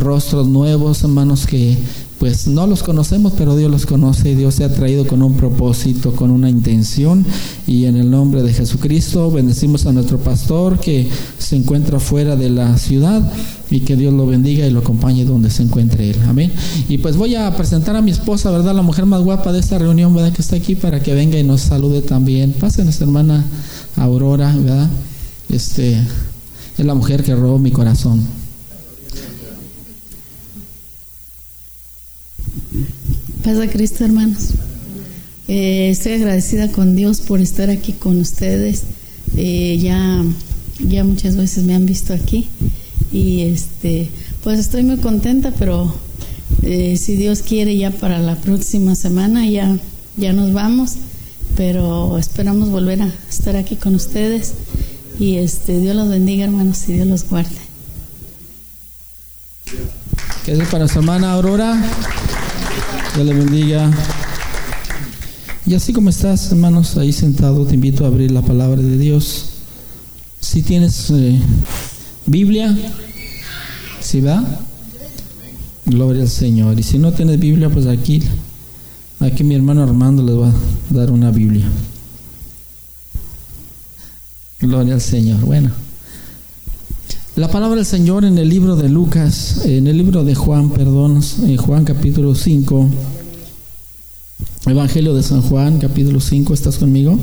rostros nuevos, hermanos, que pues no los conocemos, pero Dios los conoce y Dios se ha traído con un propósito, con una intención. Y en el nombre de Jesucristo bendecimos a nuestro pastor que se encuentra fuera de la ciudad y que Dios lo bendiga y lo acompañe donde se encuentre él. Amén. Y pues voy a presentar a mi esposa, ¿verdad? La mujer más guapa de esta reunión, ¿verdad? Que está aquí para que venga y nos salude también. Pase nuestra hermana Aurora, ¿verdad? Este es la mujer que robó mi corazón. Paz a Cristo, hermanos. Eh, estoy agradecida con Dios por estar aquí con ustedes. Eh, ya, ya muchas veces me han visto aquí y este, pues estoy muy contenta, pero eh, si Dios quiere ya para la próxima semana ya, ya nos vamos, pero esperamos volver a estar aquí con ustedes y este, Dios los bendiga, hermanos, y Dios los guarde. ¿Qué es para su hermana Aurora? Dios le bendiga. Y así como estás, hermanos, ahí sentado, te invito a abrir la palabra de Dios. Si tienes eh, Biblia, ¿sí va? Gloria al Señor. Y si no tienes Biblia, pues aquí, aquí mi hermano Armando les va a dar una Biblia. Gloria al Señor. Bueno. La palabra del Señor en el libro de Lucas, en el libro de Juan, perdón, en Juan capítulo 5, Evangelio de San Juan, capítulo 5, ¿estás conmigo?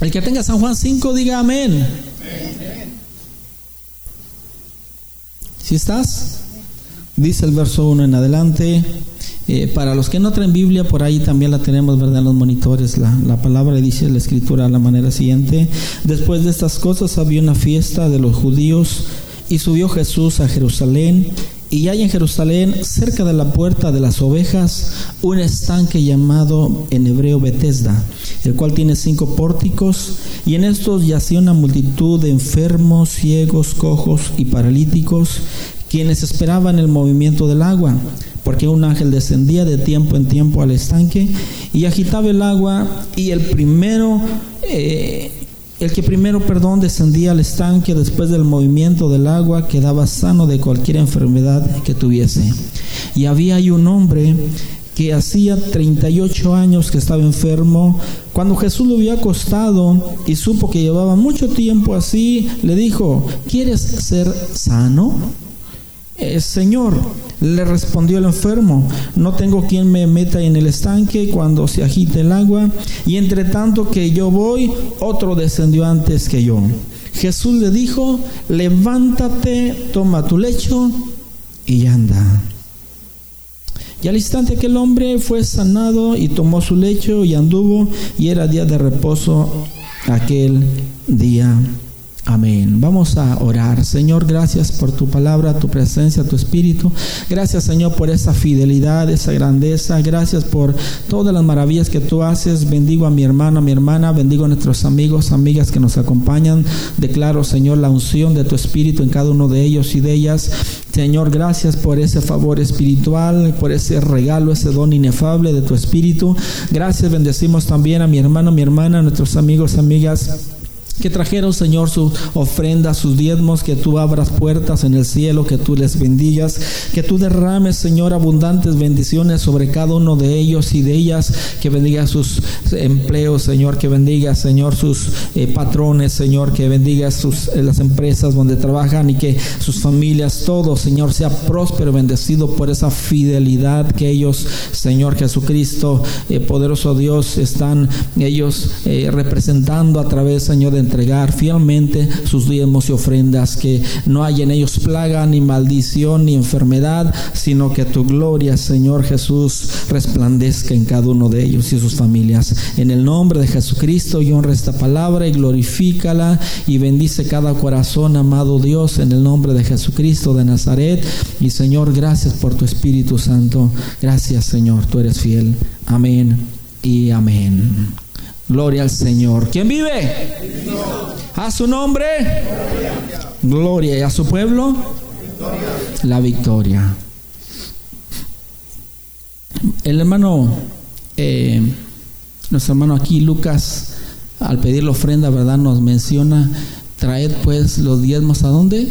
El que tenga San Juan 5, diga amén. ¿Sí estás? Dice el verso 1 en adelante. Eh, para los que no traen Biblia, por ahí también la tenemos, ¿verdad? En los monitores. La, la palabra dice la escritura de la manera siguiente. Después de estas cosas había una fiesta de los judíos y subió Jesús a Jerusalén. Y hay en Jerusalén, cerca de la puerta de las ovejas, un estanque llamado en hebreo Betesda, el cual tiene cinco pórticos, y en estos yacía una multitud de enfermos, ciegos, cojos y paralíticos, quienes esperaban el movimiento del agua porque un ángel descendía de tiempo en tiempo al estanque y agitaba el agua y el primero, eh, el que primero, perdón, descendía al estanque después del movimiento del agua quedaba sano de cualquier enfermedad que tuviese. Y había ahí un hombre que hacía 38 años que estaba enfermo. Cuando Jesús lo vio acostado y supo que llevaba mucho tiempo así, le dijo, ¿quieres ser sano? Eh, Señor, le respondió el enfermo, no tengo quien me meta en el estanque cuando se agite el agua, y entre tanto que yo voy, otro descendió antes que yo. Jesús le dijo, levántate, toma tu lecho y anda. Y al instante que el hombre fue sanado y tomó su lecho y anduvo, y era día de reposo aquel día. Amén. Vamos a orar. Señor, gracias por tu palabra, tu presencia, tu espíritu. Gracias, Señor, por esa fidelidad, esa grandeza. Gracias por todas las maravillas que tú haces. Bendigo a mi hermano, a mi hermana. Bendigo a nuestros amigos, amigas que nos acompañan. Declaro, Señor, la unción de tu espíritu en cada uno de ellos y de ellas. Señor, gracias por ese favor espiritual, por ese regalo, ese don inefable de tu espíritu. Gracias, bendecimos también a mi hermano, mi hermana, a nuestros amigos, amigas que trajeron, Señor, su ofrenda, sus diezmos, que tú abras puertas en el cielo, que tú les bendigas, que tú derrames, Señor, abundantes bendiciones sobre cada uno de ellos y de ellas, que bendiga sus empleos, Señor, que bendiga, Señor, sus eh, patrones, Señor, que bendiga sus, eh, las empresas donde trabajan y que sus familias, todo, Señor, sea próspero, bendecido por esa fidelidad que ellos, Señor Jesucristo, eh, poderoso Dios, están ellos representando a través, Señor, de entregar fielmente sus diezmos y ofrendas, que no haya en ellos plaga, ni maldición, ni enfermedad, sino que tu gloria, Señor Jesús, resplandezca en cada uno de ellos y sus familias. En el nombre de Jesucristo, y honra esta palabra y glorifícala y bendice cada corazón, amado Dios, en el nombre de Jesucristo de Nazaret. Y Señor, gracias por tu Espíritu Santo. Gracias, Señor, tú eres fiel. Amén y amén. Gloria al Señor. ¿Quién vive? A su nombre. Gloria. ¿Y a su pueblo? La victoria. El hermano, eh, nuestro hermano aquí, Lucas, al pedir la ofrenda, ¿verdad? Nos menciona traed pues los diezmos a dónde?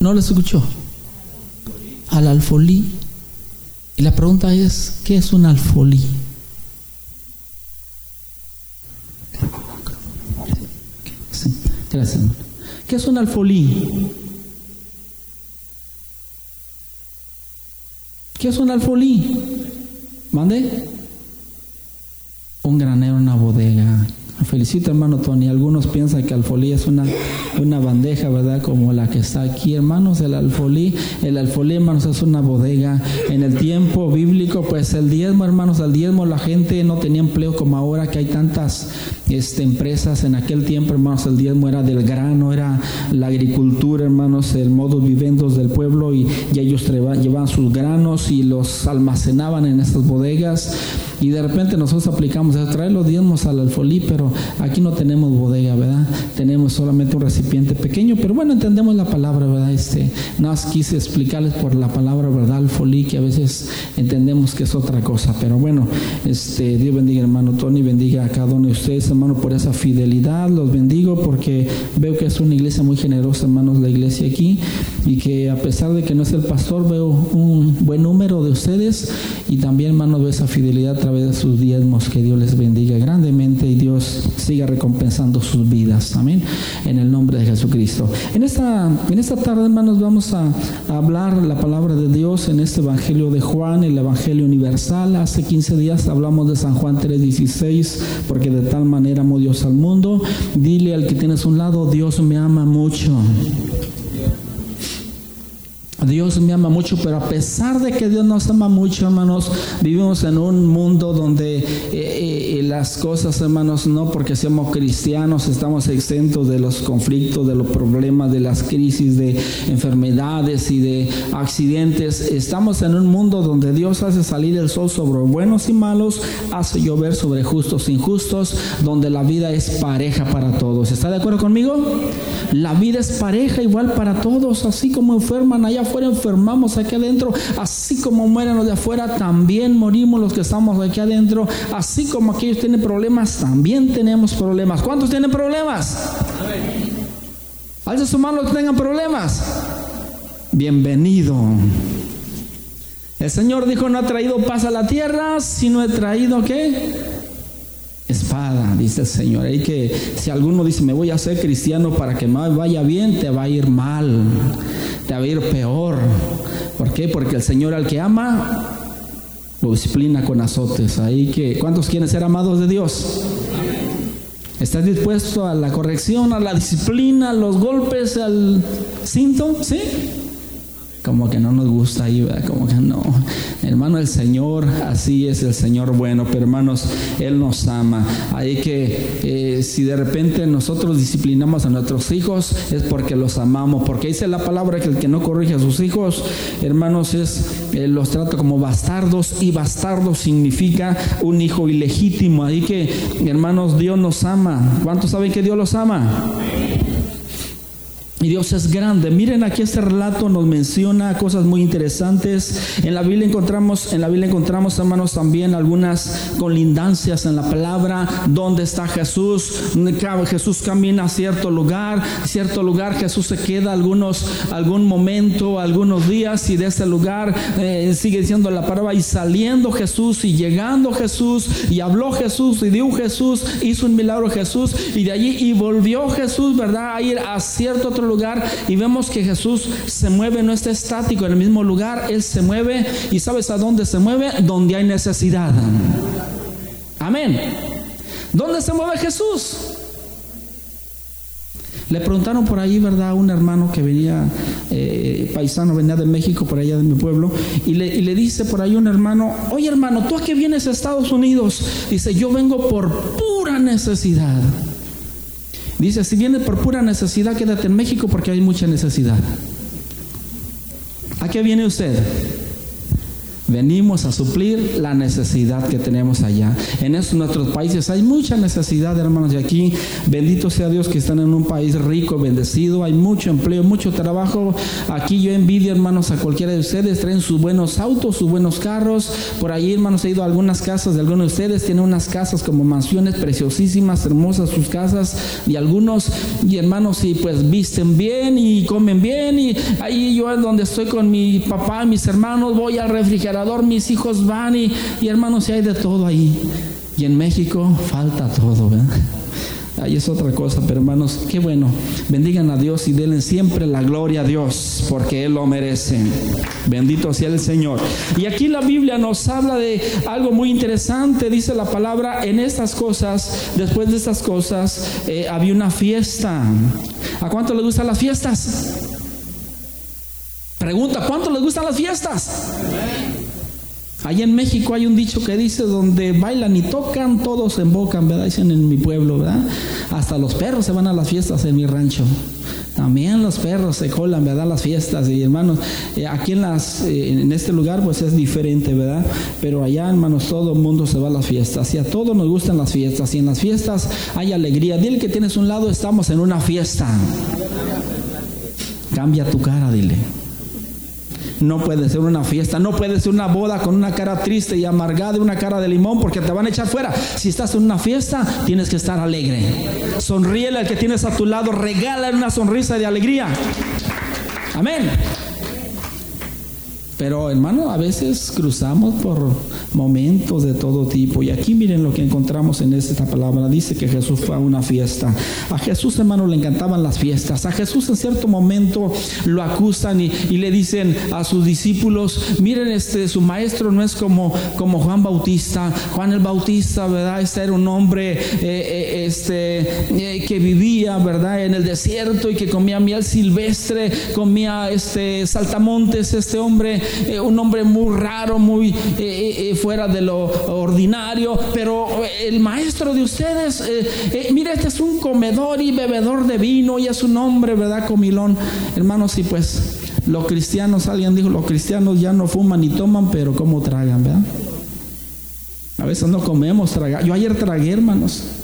¿No les escuchó? Al alfolí. Y la pregunta es, ¿qué es un alfolí? Gracias. ¿Qué es un alfolí? ¿Qué es un alfolí? ¿Mande? Un granero, una bodega. Felicito hermano Tony. Algunos piensan que alfolí es una, una bandeja, ¿verdad? Como la que está aquí, hermanos. El alfolí, el alfolí, hermanos, es una bodega. En el tiempo bíblico, pues el diezmo, hermanos, al diezmo la gente no tenía empleo como ahora que hay tantas este, empresas. En aquel tiempo, hermanos, el diezmo era del grano, era la agricultura, hermanos, el modo vivendos del pueblo y, y ellos llevaban sus granos y los almacenaban en estas bodegas. Y de repente nosotros aplicamos a traer los diezmos al alfolí, pero aquí no tenemos bodega, ¿verdad? Tenemos solamente un recipiente pequeño, pero bueno, entendemos la palabra, ¿verdad? Este, nada más quise explicarles por la palabra, ¿verdad? Alfolí, que a veces entendemos que es otra cosa, pero bueno, este, Dios bendiga hermano Tony, bendiga a cada uno de ustedes, hermano, por esa fidelidad, los bendigo porque veo que es una iglesia muy generosa, hermanos, la iglesia aquí, y que a pesar de que no es el pastor, veo un buen número de ustedes y también, hermanos, veo esa fidelidad través sus diezmos. Que Dios les bendiga grandemente y Dios siga recompensando sus vidas. Amén. En el nombre de Jesucristo. En esta, en esta tarde, hermanos, vamos a, hablar la palabra de Dios en este Evangelio de Juan, el Evangelio universal. Hace 15 días hablamos de San Juan 3:16, porque de tal manera amó Dios al mundo. Dile al que tienes un lado, Dios me ama mucho. Dios me ama mucho, pero a pesar de que Dios nos ama mucho, hermanos, vivimos en un mundo donde eh, eh, las cosas, hermanos, no porque seamos cristianos, estamos exentos de los conflictos, de los problemas, de las crisis, de enfermedades y de accidentes. Estamos en un mundo donde Dios hace salir el sol sobre buenos y malos, hace llover sobre justos e injustos, donde la vida es pareja para todos. ¿Está de acuerdo conmigo? La vida es pareja igual para todos, así como enferman allá afuera enfermamos aquí adentro, así como mueren los de afuera, también morimos los que estamos aquí adentro, así como aquellos tienen problemas, también tenemos problemas. ¿Cuántos tienen problemas? Alza su mano los que tengan problemas. Bienvenido. El Señor dijo, no ha traído paz a la tierra, sino he traído qué? Espada, dice el Señor. Y que si alguno dice, me voy a ser cristiano para que me vaya bien, te va a ir mal te va a ir peor. ¿Por qué? Porque el Señor al que ama lo disciplina con azotes. Ahí que, ¿cuántos quieren ser amados de Dios? ¿Estás dispuesto a la corrección, a la disciplina, a los golpes, al cinto? ¿Sí? Como que no nos gusta ahí, como que no. Hermano, el Señor, así es el Señor bueno, pero hermanos, Él nos ama. Hay que, eh, si de repente nosotros disciplinamos a nuestros hijos, es porque los amamos, porque dice la palabra que el que no corrige a sus hijos, hermanos, es, eh, los trata como bastardos, y bastardo significa un hijo ilegítimo. Ahí que, hermanos, Dios nos ama. ¿Cuántos saben que Dios los ama? Y Dios es grande. Miren aquí este relato nos menciona cosas muy interesantes. En la Biblia encontramos, en la Biblia encontramos, hermanos, también algunas colindancias en la palabra. ¿Dónde está Jesús? Jesús camina a cierto lugar, cierto lugar Jesús se queda algunos, algún momento, algunos días y de ese lugar eh, sigue diciendo la palabra y saliendo Jesús y llegando Jesús y habló Jesús y dio Jesús, hizo un milagro Jesús y de allí y volvió Jesús, ¿verdad? A ir a cierto otro lugar y vemos que Jesús se mueve, no está estático en el mismo lugar, Él se mueve y sabes a dónde se mueve, donde hay necesidad. Amén. ¿Dónde se mueve Jesús? Le preguntaron por ahí, ¿verdad? Un hermano que venía, eh, paisano, venía de México, por allá de mi pueblo, y le, y le, dice por ahí un hermano, oye hermano, ¿tú a qué vienes a Estados Unidos? Dice, yo vengo por pura necesidad. Dice, si viene por pura necesidad, quédate en México porque hay mucha necesidad. ¿A qué viene usted? Venimos a suplir la necesidad que tenemos allá. En estos nuestros países hay mucha necesidad, hermanos, y aquí, bendito sea Dios que están en un país rico, bendecido, hay mucho empleo, mucho trabajo. Aquí yo envidio, hermanos, a cualquiera de ustedes, traen sus buenos autos, sus buenos carros. Por ahí, hermanos, he ido a algunas casas de algunos de ustedes, tienen unas casas como mansiones preciosísimas, hermosas sus casas, y algunos, y hermanos, y pues visten bien y comen bien, y ahí yo donde estoy con mi papá, mis hermanos, voy al refrigerador mis hijos van y, hermanos, si hay de todo ahí. Y en México falta todo, Ahí es otra cosa, pero hermanos, qué bueno. Bendigan a Dios y denle siempre la gloria a Dios, porque Él lo merece. Bendito sea el Señor. Y aquí la Biblia nos habla de algo muy interesante. Dice la palabra, en estas cosas, después de estas cosas, eh, había una fiesta. ¿A cuánto les gustan las fiestas? Pregunta, ¿cuánto les gustan las fiestas? Allá en México hay un dicho que dice, donde bailan y tocan, todos se embocan, ¿verdad? Dicen en mi pueblo, ¿verdad? Hasta los perros se van a las fiestas en mi rancho. También los perros se colan, ¿verdad? Las fiestas. Y hermanos, eh, aquí en, las, eh, en este lugar pues es diferente, ¿verdad? Pero allá, hermanos, todo el mundo se va a las fiestas. Y a todos nos gustan las fiestas. Y en las fiestas hay alegría. Dile que tienes un lado, estamos en una fiesta. Cambia tu cara, dile. No puede ser una fiesta, no puede ser una boda con una cara triste y amargada y una cara de limón porque te van a echar fuera. Si estás en una fiesta, tienes que estar alegre. Sonríele al que tienes a tu lado, regala una sonrisa de alegría. Amén. Pero hermano, a veces cruzamos por momentos de todo tipo. Y aquí miren lo que encontramos en esta palabra. Dice que Jesús fue a una fiesta. A Jesús, hermano, le encantaban las fiestas. A Jesús en cierto momento lo acusan y, le dicen a sus discípulos, miren, este, su maestro no es como, como Juan Bautista. Juan el Bautista, ¿verdad? Este era un hombre eh, eh, este, eh, que vivía, ¿verdad? En el desierto y que comía miel silvestre, comía este, saltamontes. Este hombre eh, un hombre muy raro, muy eh, eh, fuera de lo ordinario, pero el maestro de ustedes, mire, este es un comedor y bebedor de vino y es un hombre, ¿verdad? Comilón. Hermanos, y pues los cristianos, alguien dijo, los cristianos ya no fuman ni toman, pero como tragan, ¿verdad? A veces no comemos, tragar. Yo ayer tragué, hermanos.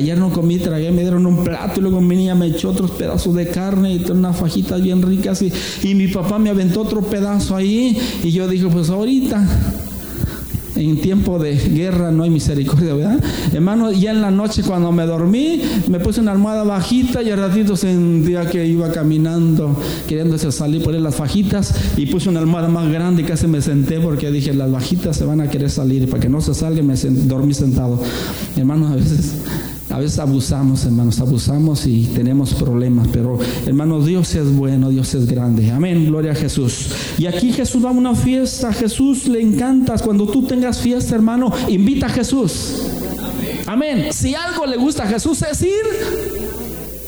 Ayer no comí, tragué, me dieron un plato y luego venía, me echó otros pedazos de carne y unas fajitas bien ricas y, y mi papá me aventó otro pedazo ahí y yo dije, pues ahorita en tiempo de guerra no hay misericordia, ¿verdad? Hermano, ya en la noche cuando me dormí, me puse una almohada bajita y al ratito sentía que iba caminando, queriéndose salir por las fajitas y puse una almohada más grande y casi me senté porque dije, las bajitas se van a querer salir, para que no se salga, me dormí sentado. Hermano, a veces a veces abusamos, hermanos, abusamos y tenemos problemas, pero hermanos, Dios es bueno, Dios es grande. Amén, gloria a Jesús. Y aquí Jesús va a una fiesta, Jesús le encanta. Cuando tú tengas fiesta, hermano, invita a Jesús. Amén. Si algo le gusta a Jesús es ir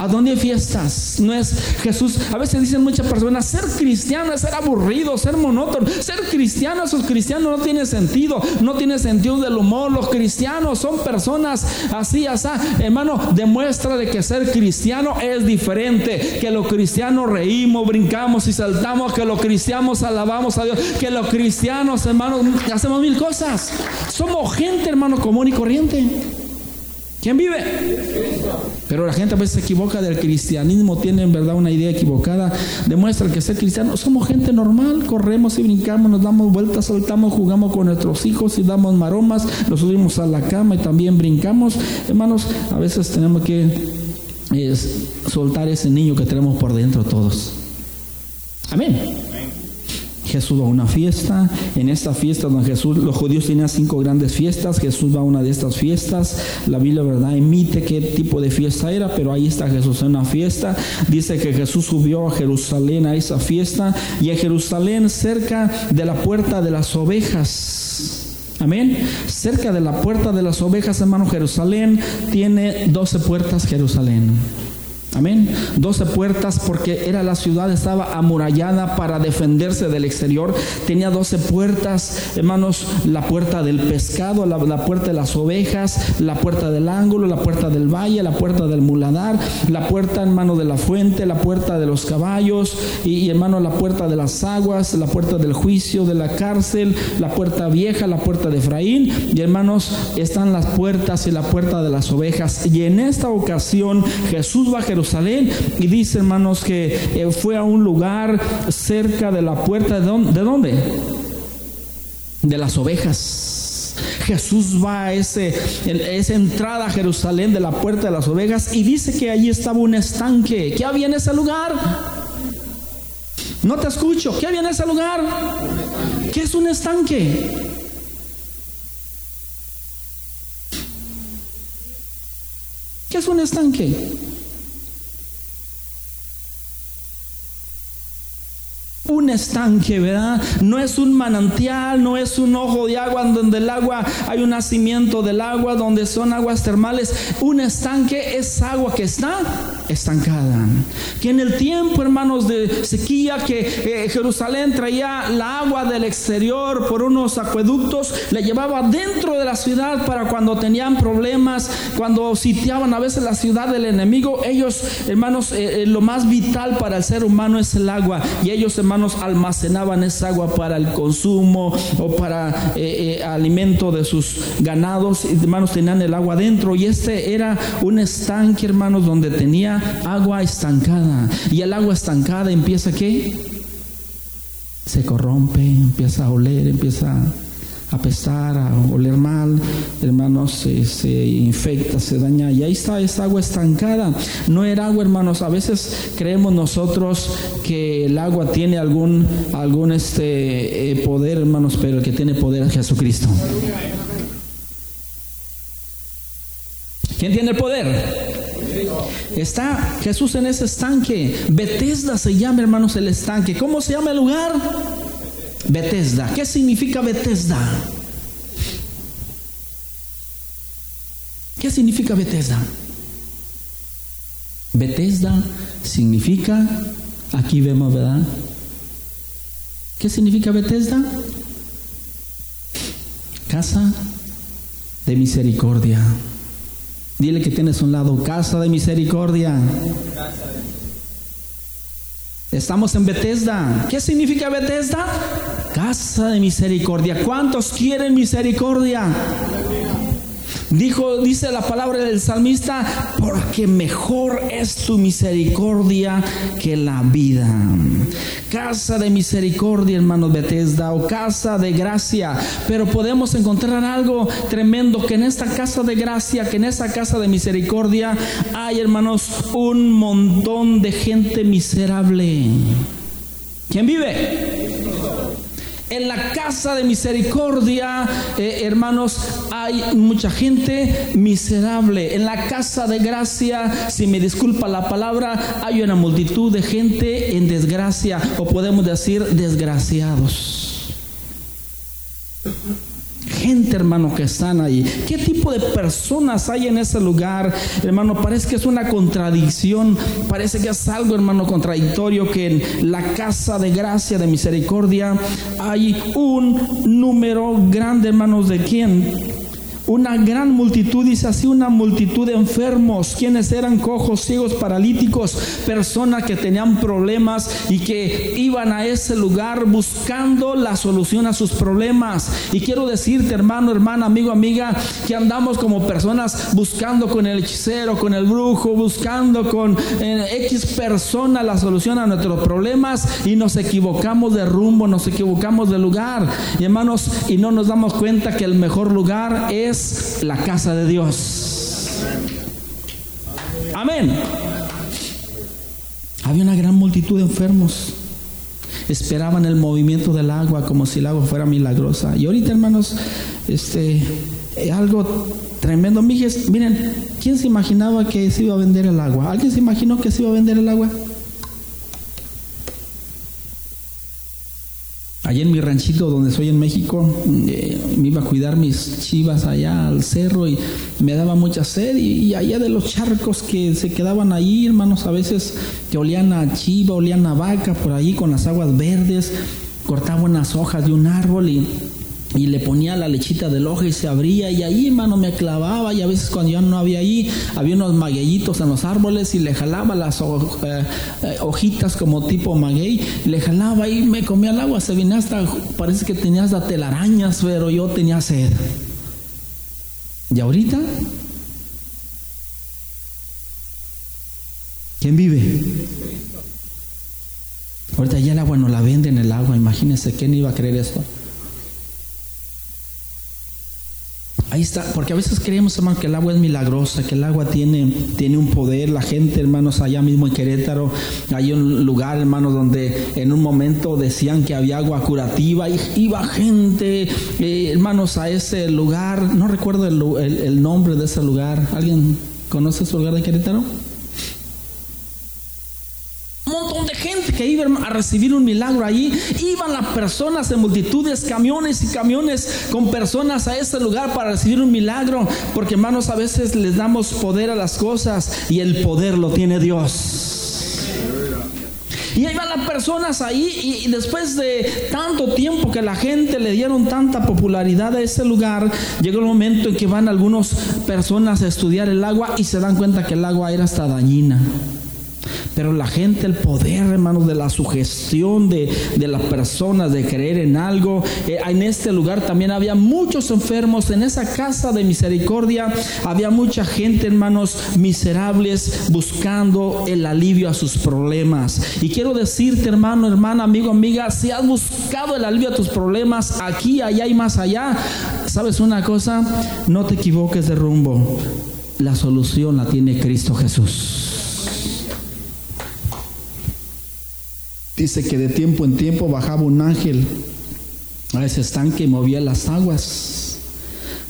¿A dónde hay fiestas? No es Jesús. A veces dicen muchas personas, ser cristiano es ser aburrido, ser monótono. Ser cristiano, esos cristianos no tiene sentido. No tiene sentido del humor. Los cristianos son personas así, así. Hermano, demuestra de que ser cristiano es diferente. Que los cristianos reímos, brincamos y saltamos. Que los cristianos alabamos a Dios. Que los cristianos, hermanos, hacemos mil cosas. Somos gente, hermano, común y corriente. ¿Quién vive? Pero la gente a veces se equivoca del cristianismo, tiene en verdad una idea equivocada, demuestra que ser cristiano, somos gente normal, corremos y brincamos, nos damos vueltas, saltamos, jugamos con nuestros hijos y damos maromas, nos subimos a la cama y también brincamos. Hermanos, a veces tenemos que soltar ese niño que tenemos por dentro todos. Amén. Jesús va a una fiesta. En esta fiesta donde Jesús, los judíos tenían cinco grandes fiestas. Jesús va a una de estas fiestas. La Biblia, ¿verdad? Emite qué tipo de fiesta era, pero ahí está Jesús en una fiesta. Dice que Jesús subió a Jerusalén a esa fiesta y a Jerusalén cerca de la puerta de las ovejas. Amén. Cerca de la puerta de las ovejas, hermano, Jerusalén tiene doce puertas Jerusalén. Amén. Doce puertas porque era la ciudad, estaba amurallada para defenderse del exterior. Tenía doce puertas, hermanos, la puerta del pescado, la, puerta de las ovejas, la puerta del ángulo, la puerta del valle, la puerta del muladar, la puerta, hermano, de la fuente, la puerta de los caballos y, hermano, la puerta de las aguas, la puerta del juicio, de la cárcel, la puerta vieja, la puerta de Efraín. Y hermanos, están las puertas y la puerta de las ovejas. Y en esta ocasión Jesús va a Jerusalén y dice, hermanos, que eh, fue a un lugar cerca de la puerta de dónde? ¿De dónde? De las ovejas. Jesús va a ese, esa entrada a Jerusalén de la puerta de las ovejas y dice que allí estaba un estanque. ¿Qué había en ese lugar? No te escucho. ¿Qué había en ese lugar? ¿Qué es un estanque? ¿Qué es un estanque? Un estanque, ¿verdad? No es un manantial, no es un ojo de agua donde el agua hay un nacimiento del agua, donde son aguas termales. Un estanque es agua que está estancada. Que en el tiempo, hermanos, de sequía, que eh, Jerusalén traía la agua del exterior por unos acueductos, le llevaba dentro de la ciudad para cuando tenían problemas, cuando sitiaban a veces la ciudad del enemigo. Ellos, hermanos, eh, eh, lo más vital para el ser humano es el agua. Y ellos, hermanos, almacenaban esa agua para el consumo o para alimento de sus ganados. Hermanos, tenían el agua dentro. Y este era un estanque, hermanos, donde tenía agua estancada. Y el agua estancada empieza qué? Se corrompe, empieza a oler, empieza a apestar, a oler mal, hermanos, se, se, infecta, se daña. Y ahí está esa agua estancada. No era agua, hermanos. A veces creemos nosotros que el agua tiene algún, algún este, eh, poder, hermanos, pero el que tiene poder es Jesucristo. ¿Quién tiene el poder? Está Jesús en ese estanque. Betesda se llama, hermanos, el estanque. ¿Cómo se llama el lugar? Betesda. ¿Qué significa Betesda? ¿Qué significa Betesda? Betesda significa, aquí vemos, ¿verdad? ¿Qué significa Betesda? Casa de misericordia. Dile que tienes un lado, casa de misericordia. Estamos en Bethesda. ¿Qué significa Bethesda? Casa de misericordia. ¿Cuántos quieren misericordia? Dijo, dice la palabra del salmista, porque mejor es tu misericordia que la vida. Casa de misericordia, hermanos Bethesda, o casa de gracia. Pero podemos encontrar algo tremendo, que en esta casa de gracia, que en esta casa de misericordia hay, hermanos, un montón de gente miserable. ¿Quién vive? En la casa de misericordia, eh, hermanos, hay mucha gente miserable. En la casa de gracia, si me disculpa la palabra, hay una multitud de gente en desgracia, o podemos decir desgraciados gente, hermano, que están ahí. ¿Qué tipo de personas hay en ese lugar, hermano? Parece que es una contradicción, parece que es algo, hermano, contradictorio, que en la casa de gracia, de misericordia, hay un número grande, hermanos, de quién? Una gran multitud, dice así, una multitud de enfermos, quienes eran cojos, ciegos, paralíticos, personas que tenían problemas y que iban a ese lugar buscando la solución a sus problemas. Y quiero decirte, hermano, hermana, amigo, amiga, que andamos como personas buscando con el hechicero, con el brujo, buscando con eh, X persona la solución a nuestros problemas y nos equivocamos de rumbo, nos equivocamos de lugar. Y hermanos, y no nos damos cuenta que el mejor lugar es la casa de Dios. Amén. Había una gran multitud de enfermos. Esperaban el movimiento del agua como si el agua fuera milagrosa. Y ahorita, hermanos, este, algo tremendo. Miren, ¿quién se imaginaba que se iba a vender el agua? ¿Alguien se imaginó que se iba a vender el agua? Allá en mi ranchito donde soy en México, eh, me iba a cuidar mis chivas allá al cerro y me daba mucha sed y, allá de los charcos que se quedaban ahí, hermanos, a veces que olían a chiva, olían a vaca por ahí con las aguas verdes, cortaba unas hojas de un árbol y y le ponía la lechita del ojo y se abría y ahí hermano me clavaba y a veces cuando yo no había ahí había unos magueyitos en los árboles y le jalaba las eh, eh, hojitas como tipo maguey le jalaba y me comía el agua se venía hasta parece que tenía hasta telarañas pero yo tenía sed. Y ahorita ¿quién vive? ahorita ya el agua no la venden el agua imagínense quién iba a creer esto Ahí está, porque a veces creemos, hermano, que el agua es milagrosa, que el agua tiene, tiene un poder. La gente, hermanos, allá mismo en Querétaro, hay un lugar, hermanos, donde en un momento decían que había agua curativa y iba gente, eh, hermanos, a ese lugar. No recuerdo el nombre de ese lugar. ¿Alguien conoce ese lugar de Querétaro? gente que iba a recibir un milagro allí. Iban las personas en multitudes, camiones y camiones con personas a ese lugar para recibir un milagro. Porque hermanos, a veces les damos poder a las cosas y el poder lo tiene Dios. Y ahí van las personas ahí y, después de tanto tiempo que la gente le dieron tanta popularidad a ese lugar, llegó el momento en que van algunas personas a estudiar el agua y se dan cuenta que el agua era hasta dañina. Pero la gente, el poder, hermanos, de la sugestión de, las personas, de creer en algo. Eh, en este lugar también había muchos enfermos. En esa casa de misericordia había mucha gente, hermanos, miserables, buscando el alivio a sus problemas. Y quiero decirte, hermano, hermana, amigo, amiga, si has buscado el alivio a tus problemas aquí, allá y más allá, ¿sabes una cosa? No te equivoques de rumbo. La solución la tiene Cristo Jesús. Dice que de tiempo en tiempo bajaba un ángel a ese estanque y movía las aguas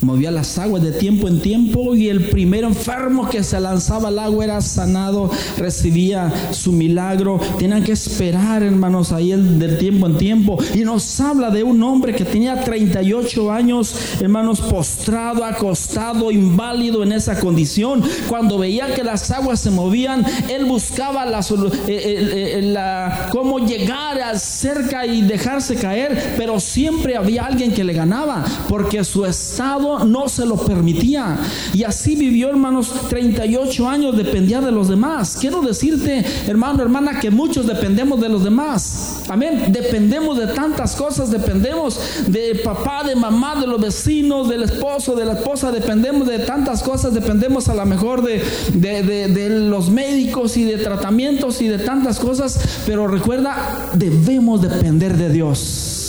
movía las aguas de tiempo en tiempo y el primer enfermo que se lanzaba al agua era sanado, recibía su milagro. Tenían que esperar, hermanos, ahí del tiempo en tiempo. Y nos habla de un hombre que tenía 38 años, hermanos, postrado, acostado, inválido en esa condición. Cuando veía que las aguas se movían, él buscaba la, eh, eh, eh, cómo llegar cerca y dejarse caer, pero siempre había alguien que le ganaba, porque su estado no se lo permitía. Y así vivió, hermanos, 38 años, dependía de los demás. Quiero decirte, hermano, hermana, que muchos dependemos de los demás. Amén. Dependemos de tantas cosas, dependemos de papá, de mamá, de los vecinos, del esposo, de la esposa, dependemos de tantas cosas, dependemos a lo mejor de, los médicos y de tratamientos y de tantas cosas, pero recuerda, debemos depender de Dios.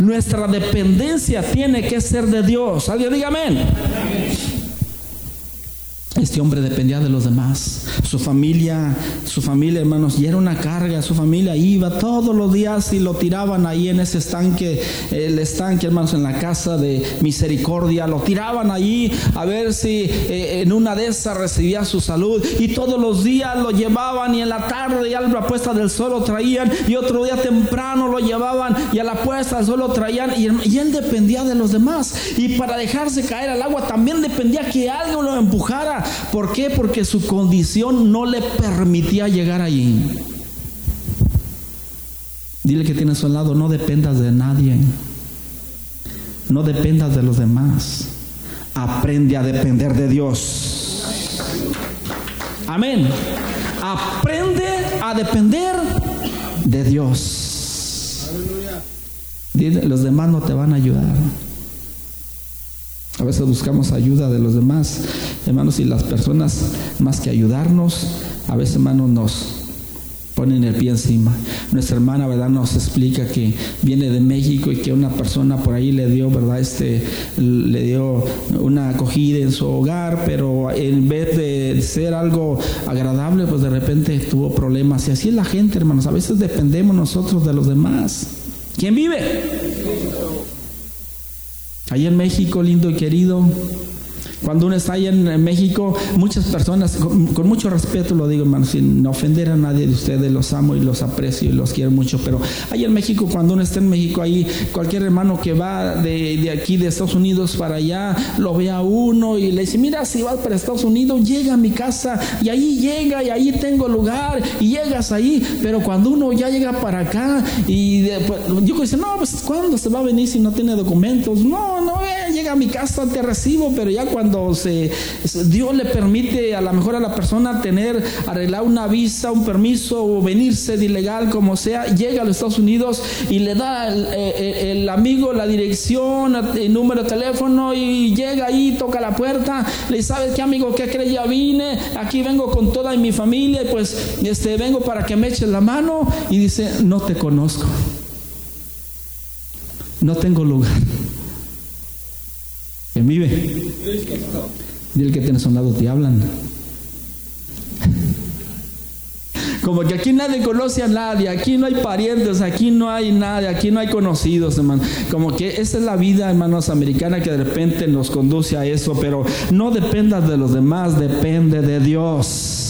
Nuestra dependencia tiene que ser de Dios. Alguien diga amén. Este hombre dependía de los demás. Su familia, su familia, hermanos, y era una carga. Su familia iba todos los días y lo tiraban ahí en ese estanque, el estanque, hermanos, en la casa de misericordia. Lo tiraban allí a ver si eh, en una de esas recibía su salud. Y todos los días lo llevaban y en la tarde y a la puesta del sol lo traían. Y otro día temprano lo llevaban y a la puesta del sol lo traían. Y, y él dependía de los demás. Y para dejarse caer al agua también dependía que alguien lo empujara. ¿Por qué? Porque su condición no le permitía llegar allí. Dile que tienes a su lado, no dependas de nadie. No dependas de los demás. Aprende a depender de Dios. Amén. Aprende a depender de Dios. Los demás no te van a ayudar. A veces buscamos ayuda de los demás, hermanos, y las personas, más que ayudarnos, a veces, hermanos, nos ponen el pie encima. Nuestra hermana, ¿verdad?, nos explica que viene de México y que una persona por ahí le dio, ¿verdad?, este, le dio una acogida en su hogar, pero en vez de ser algo agradable, pues de repente tuvo problemas. Y así es la gente, hermanos. A veces dependemos nosotros de los demás. ¿Quién vive? Allá en México, lindo y querido, Cuando uno está ahí en, México, muchas personas, con, mucho respeto lo digo, hermano, sin ofender a nadie de ustedes, los amo y los aprecio y los quiero mucho, pero ahí en México, cuando uno está en México, ahí cualquier hermano que va de, de aquí, de Estados Unidos para allá, lo ve a uno y le dice, mira, si vas para Estados Unidos, llega a mi casa y ahí llega y ahí tengo lugar y llegas ahí, pero cuando uno ya llega para acá y después, yo dice, no, pues ¿cuándo se va a venir si no tiene documentos? No, no, eh, llega a mi casa, te recibo, pero ya cuando se, Dios le permite a lo mejor a la persona tener, arreglar una visa, un permiso o venirse de ilegal, como sea, llega a los Estados Unidos y le da el, amigo la dirección, el número de teléfono y llega ahí, toca la puerta, le dice, ¿sabes qué amigo? ¿Qué crees? Ya vine, aquí vengo con toda mi familia y pues este, vengo para que me eches la mano y dice, no te conozco. No tengo lugar. ¿Quién vive? Dile que tienes a un lado, te hablan. Como que aquí nadie conoce a nadie, aquí no hay parientes, aquí no hay nadie, aquí no hay conocidos, hermano. Como que esa es la vida, hermanos, americana que de repente nos conduce a eso, pero no dependas de los demás, depende de Dios.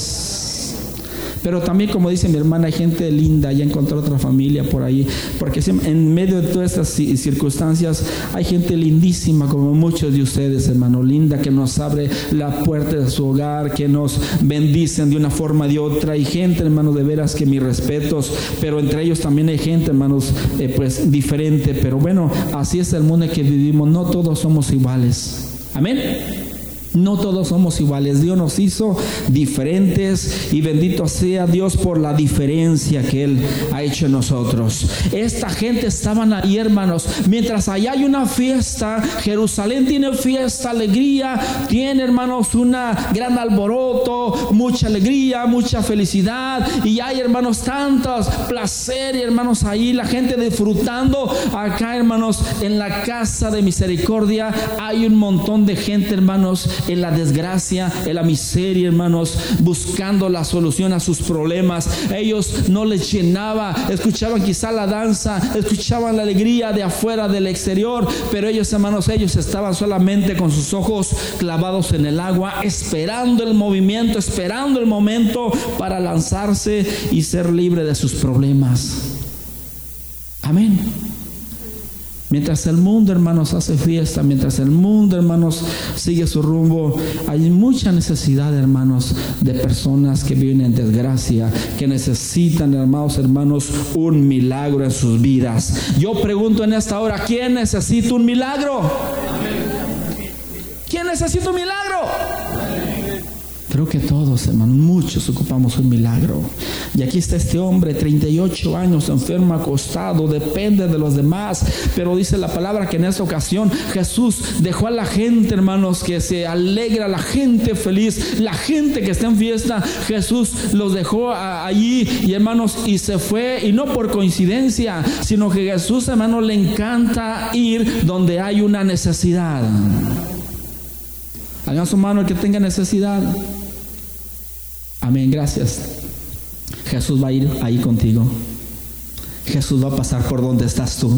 Pero también, como dice mi hermana, hay gente linda, ya encontró otra familia por ahí, porque en medio de todas estas circunstancias hay gente lindísima, como muchos de ustedes, hermano, linda, que nos abre la puerta de su hogar, que nos bendicen de una forma de otra. Hay gente, hermano, de veras que mis respetos, pero entre ellos también hay gente, hermanos, eh, pues diferente. Pero bueno, así es el mundo en que vivimos, no todos somos iguales. Amén. No todos somos iguales. Dios nos hizo diferentes y bendito sea Dios por la diferencia que Él ha hecho en nosotros. Esta gente estaban ahí, hermanos. Mientras allá hay una fiesta, Jerusalén tiene fiesta, alegría, tiene, hermanos, una gran alboroto, mucha alegría, mucha felicidad. Y hay, hermanos, tantos placer, y hermanos, ahí la gente disfrutando. Acá, hermanos, en la casa de misericordia hay un montón de gente, hermanos en la desgracia, en la miseria, hermanos, buscando la solución a sus problemas. Ellos no les llenaba, escuchaban quizá la danza, escuchaban la alegría de afuera del exterior, pero ellos, hermanos, ellos estaban solamente con sus ojos clavados en el agua, esperando el movimiento, esperando el momento para lanzarse y ser libre de sus problemas. Amén. Mientras el mundo, hermanos, hace fiesta, mientras el mundo, hermanos, sigue su rumbo, hay mucha necesidad, hermanos, de personas que viven en desgracia, que necesitan, hermanos, hermanos, un milagro en sus vidas. Yo pregunto en esta hora, ¿quién necesita un milagro? ¿Quién necesita un milagro? Creo que todos, hermanos, muchos ocupamos un milagro. Y aquí está este hombre, 38 años, enfermo, acostado, depende de los demás. Pero dice la palabra que en esta ocasión Jesús dejó a la gente, hermanos, que se alegra, la gente feliz, la gente que está en fiesta. Jesús los dejó allí y, hermanos, y se fue. Y no por coincidencia, sino que Jesús, hermanos, le encanta ir donde hay una necesidad. Hagan su mano el que tenga necesidad. Amén, gracias. Jesús va a ir ahí contigo. Jesús va a pasar por donde estás tú.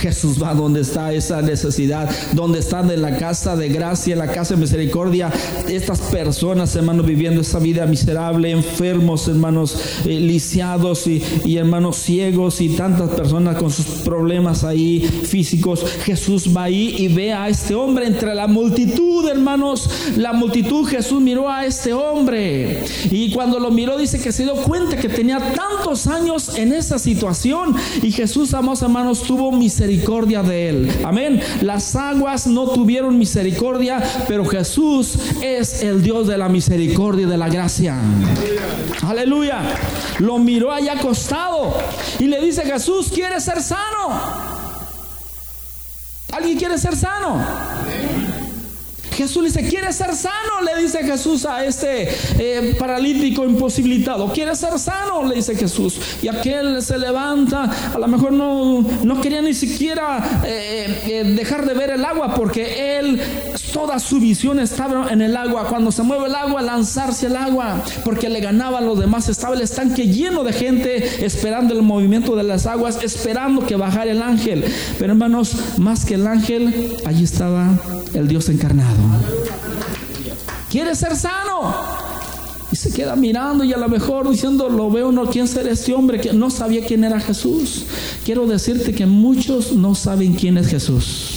Jesús va donde está esa necesidad, donde están en la casa de gracia, en la casa de misericordia. Estas personas, hermanos, viviendo esa vida miserable, enfermos, hermanos, eh, lisiados y, y, hermanos ciegos y tantas personas con sus problemas ahí físicos. Jesús va ahí y ve a este hombre entre la multitud, hermanos. La multitud, Jesús miró a este hombre. Y cuando lo miró, dice que se dio cuenta que tenía tantos años en esa situación y Jesús, amados hermanos, tuvo misericordia de él. Amén. Las aguas no tuvieron misericordia, pero Jesús es el Dios de la misericordia y de la gracia. Aleluya. Lo miró allá acostado y le dice, Jesús, ¿quiere ser sano? ¿Alguien quiere ser sano? Jesús le dice, ¿quieres ser sano? Le dice Jesús a este eh, paralítico imposibilitado. ¿Quieres ser sano? Le dice Jesús. Y aquel se levanta, a lo mejor no, no quería ni siquiera eh, eh, dejar de ver el agua porque él, toda su visión estaba en el agua. Cuando se mueve el agua, lanzarse el agua porque le ganaba a los demás. Estaba el estanque lleno de gente esperando el movimiento de las aguas, esperando que bajara el ángel. Pero hermanos, más que el ángel, allí estaba el Dios encarnado. ¿Quieres ser sano? Y se queda mirando y a lo mejor diciendo, lo veo, no, ¿quién será este hombre? Que no sabía quién era Jesús. Quiero decirte que muchos no saben quién es Jesús.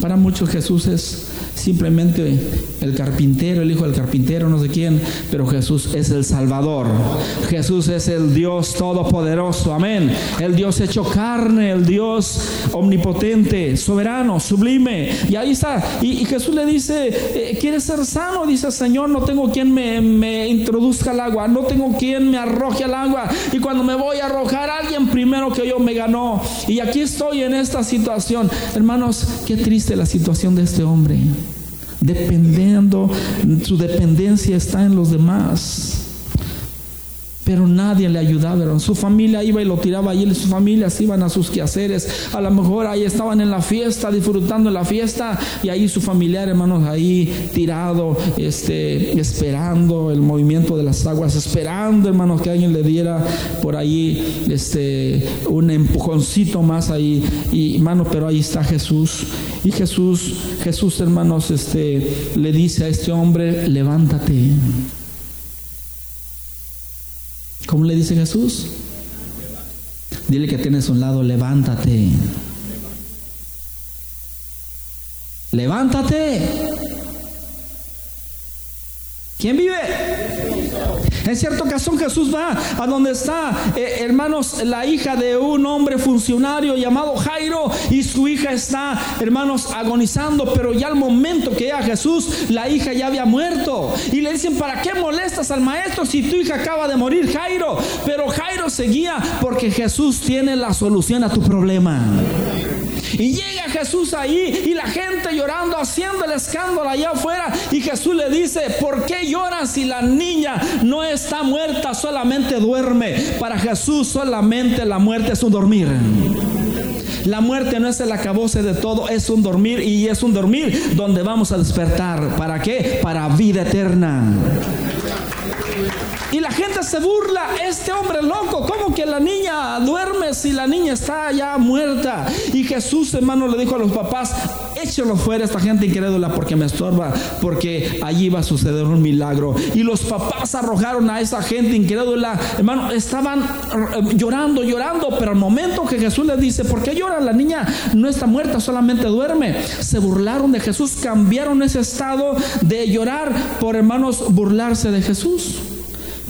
Para muchos Jesús es simplemente el carpintero, el hijo del carpintero, no sé quién, pero Jesús es el Salvador. Jesús es el Dios todopoderoso, amén. El Dios hecho carne, el Dios omnipotente, soberano, sublime. Y ahí está. Y, Jesús le dice, eh, ¿quieres ser sano? Dice, Señor, no tengo quien me, me introduzca al agua, no tengo quien me arroje al agua. Y cuando me voy a arrojar, alguien primero que yo me ganó. Y aquí estoy en esta situación. Hermanos, qué triste la situación de este hombre dependiendo, su dependencia está en los demás. Pero nadie le ayudaba, su familia iba y lo tiraba y sus familias iban a sus quehaceres. A lo mejor ahí estaban en la fiesta, disfrutando la fiesta, y ahí su familiar, hermanos, ahí tirado, este, esperando el movimiento de las aguas, esperando, hermanos, que alguien le diera por ahí este, un empujoncito más ahí. Y hermano, pero ahí está Jesús. Y Jesús, Jesús, hermanos, este, le dice a este hombre, levántate. ¿Cómo le dice Jesús? Dile que tienes un lado, levántate. Levántate. ¿Quién vive? En cierta ocasión Jesús va a donde está, eh, hermanos, la hija de un hombre funcionario llamado Jairo y su hija está, hermanos, agonizando, pero ya al momento que llega Jesús, la hija ya había muerto. Y le dicen, ¿para qué molestas al maestro si tu hija acaba de morir, Jairo? Pero Jairo seguía porque Jesús tiene la solución a tu problema. Y llega Jesús ahí y la gente llorando, haciendo el escándalo allá afuera. Y Jesús le dice, ¿por qué lloran si la niña no está muerta, solamente duerme? Para Jesús solamente la muerte es un dormir. La muerte no es el acabose de todo, es un dormir y es un dormir donde vamos a despertar. ¿Para qué? Para vida eterna. Y la gente se burla, este hombre loco, ¿cómo que la niña duerme si la niña está ya muerta? Y Jesús, hermano, le dijo a los papás, échelo fuera esta gente incrédula porque me estorba, porque allí va a suceder un milagro. Y los papás arrojaron a esa gente incrédula, hermano, estaban eh, llorando, llorando, pero al momento que Jesús les dice, ¿por qué llora? La niña no está muerta, solamente duerme. Se burlaron de Jesús, cambiaron ese estado de llorar por hermanos burlarse de Jesús.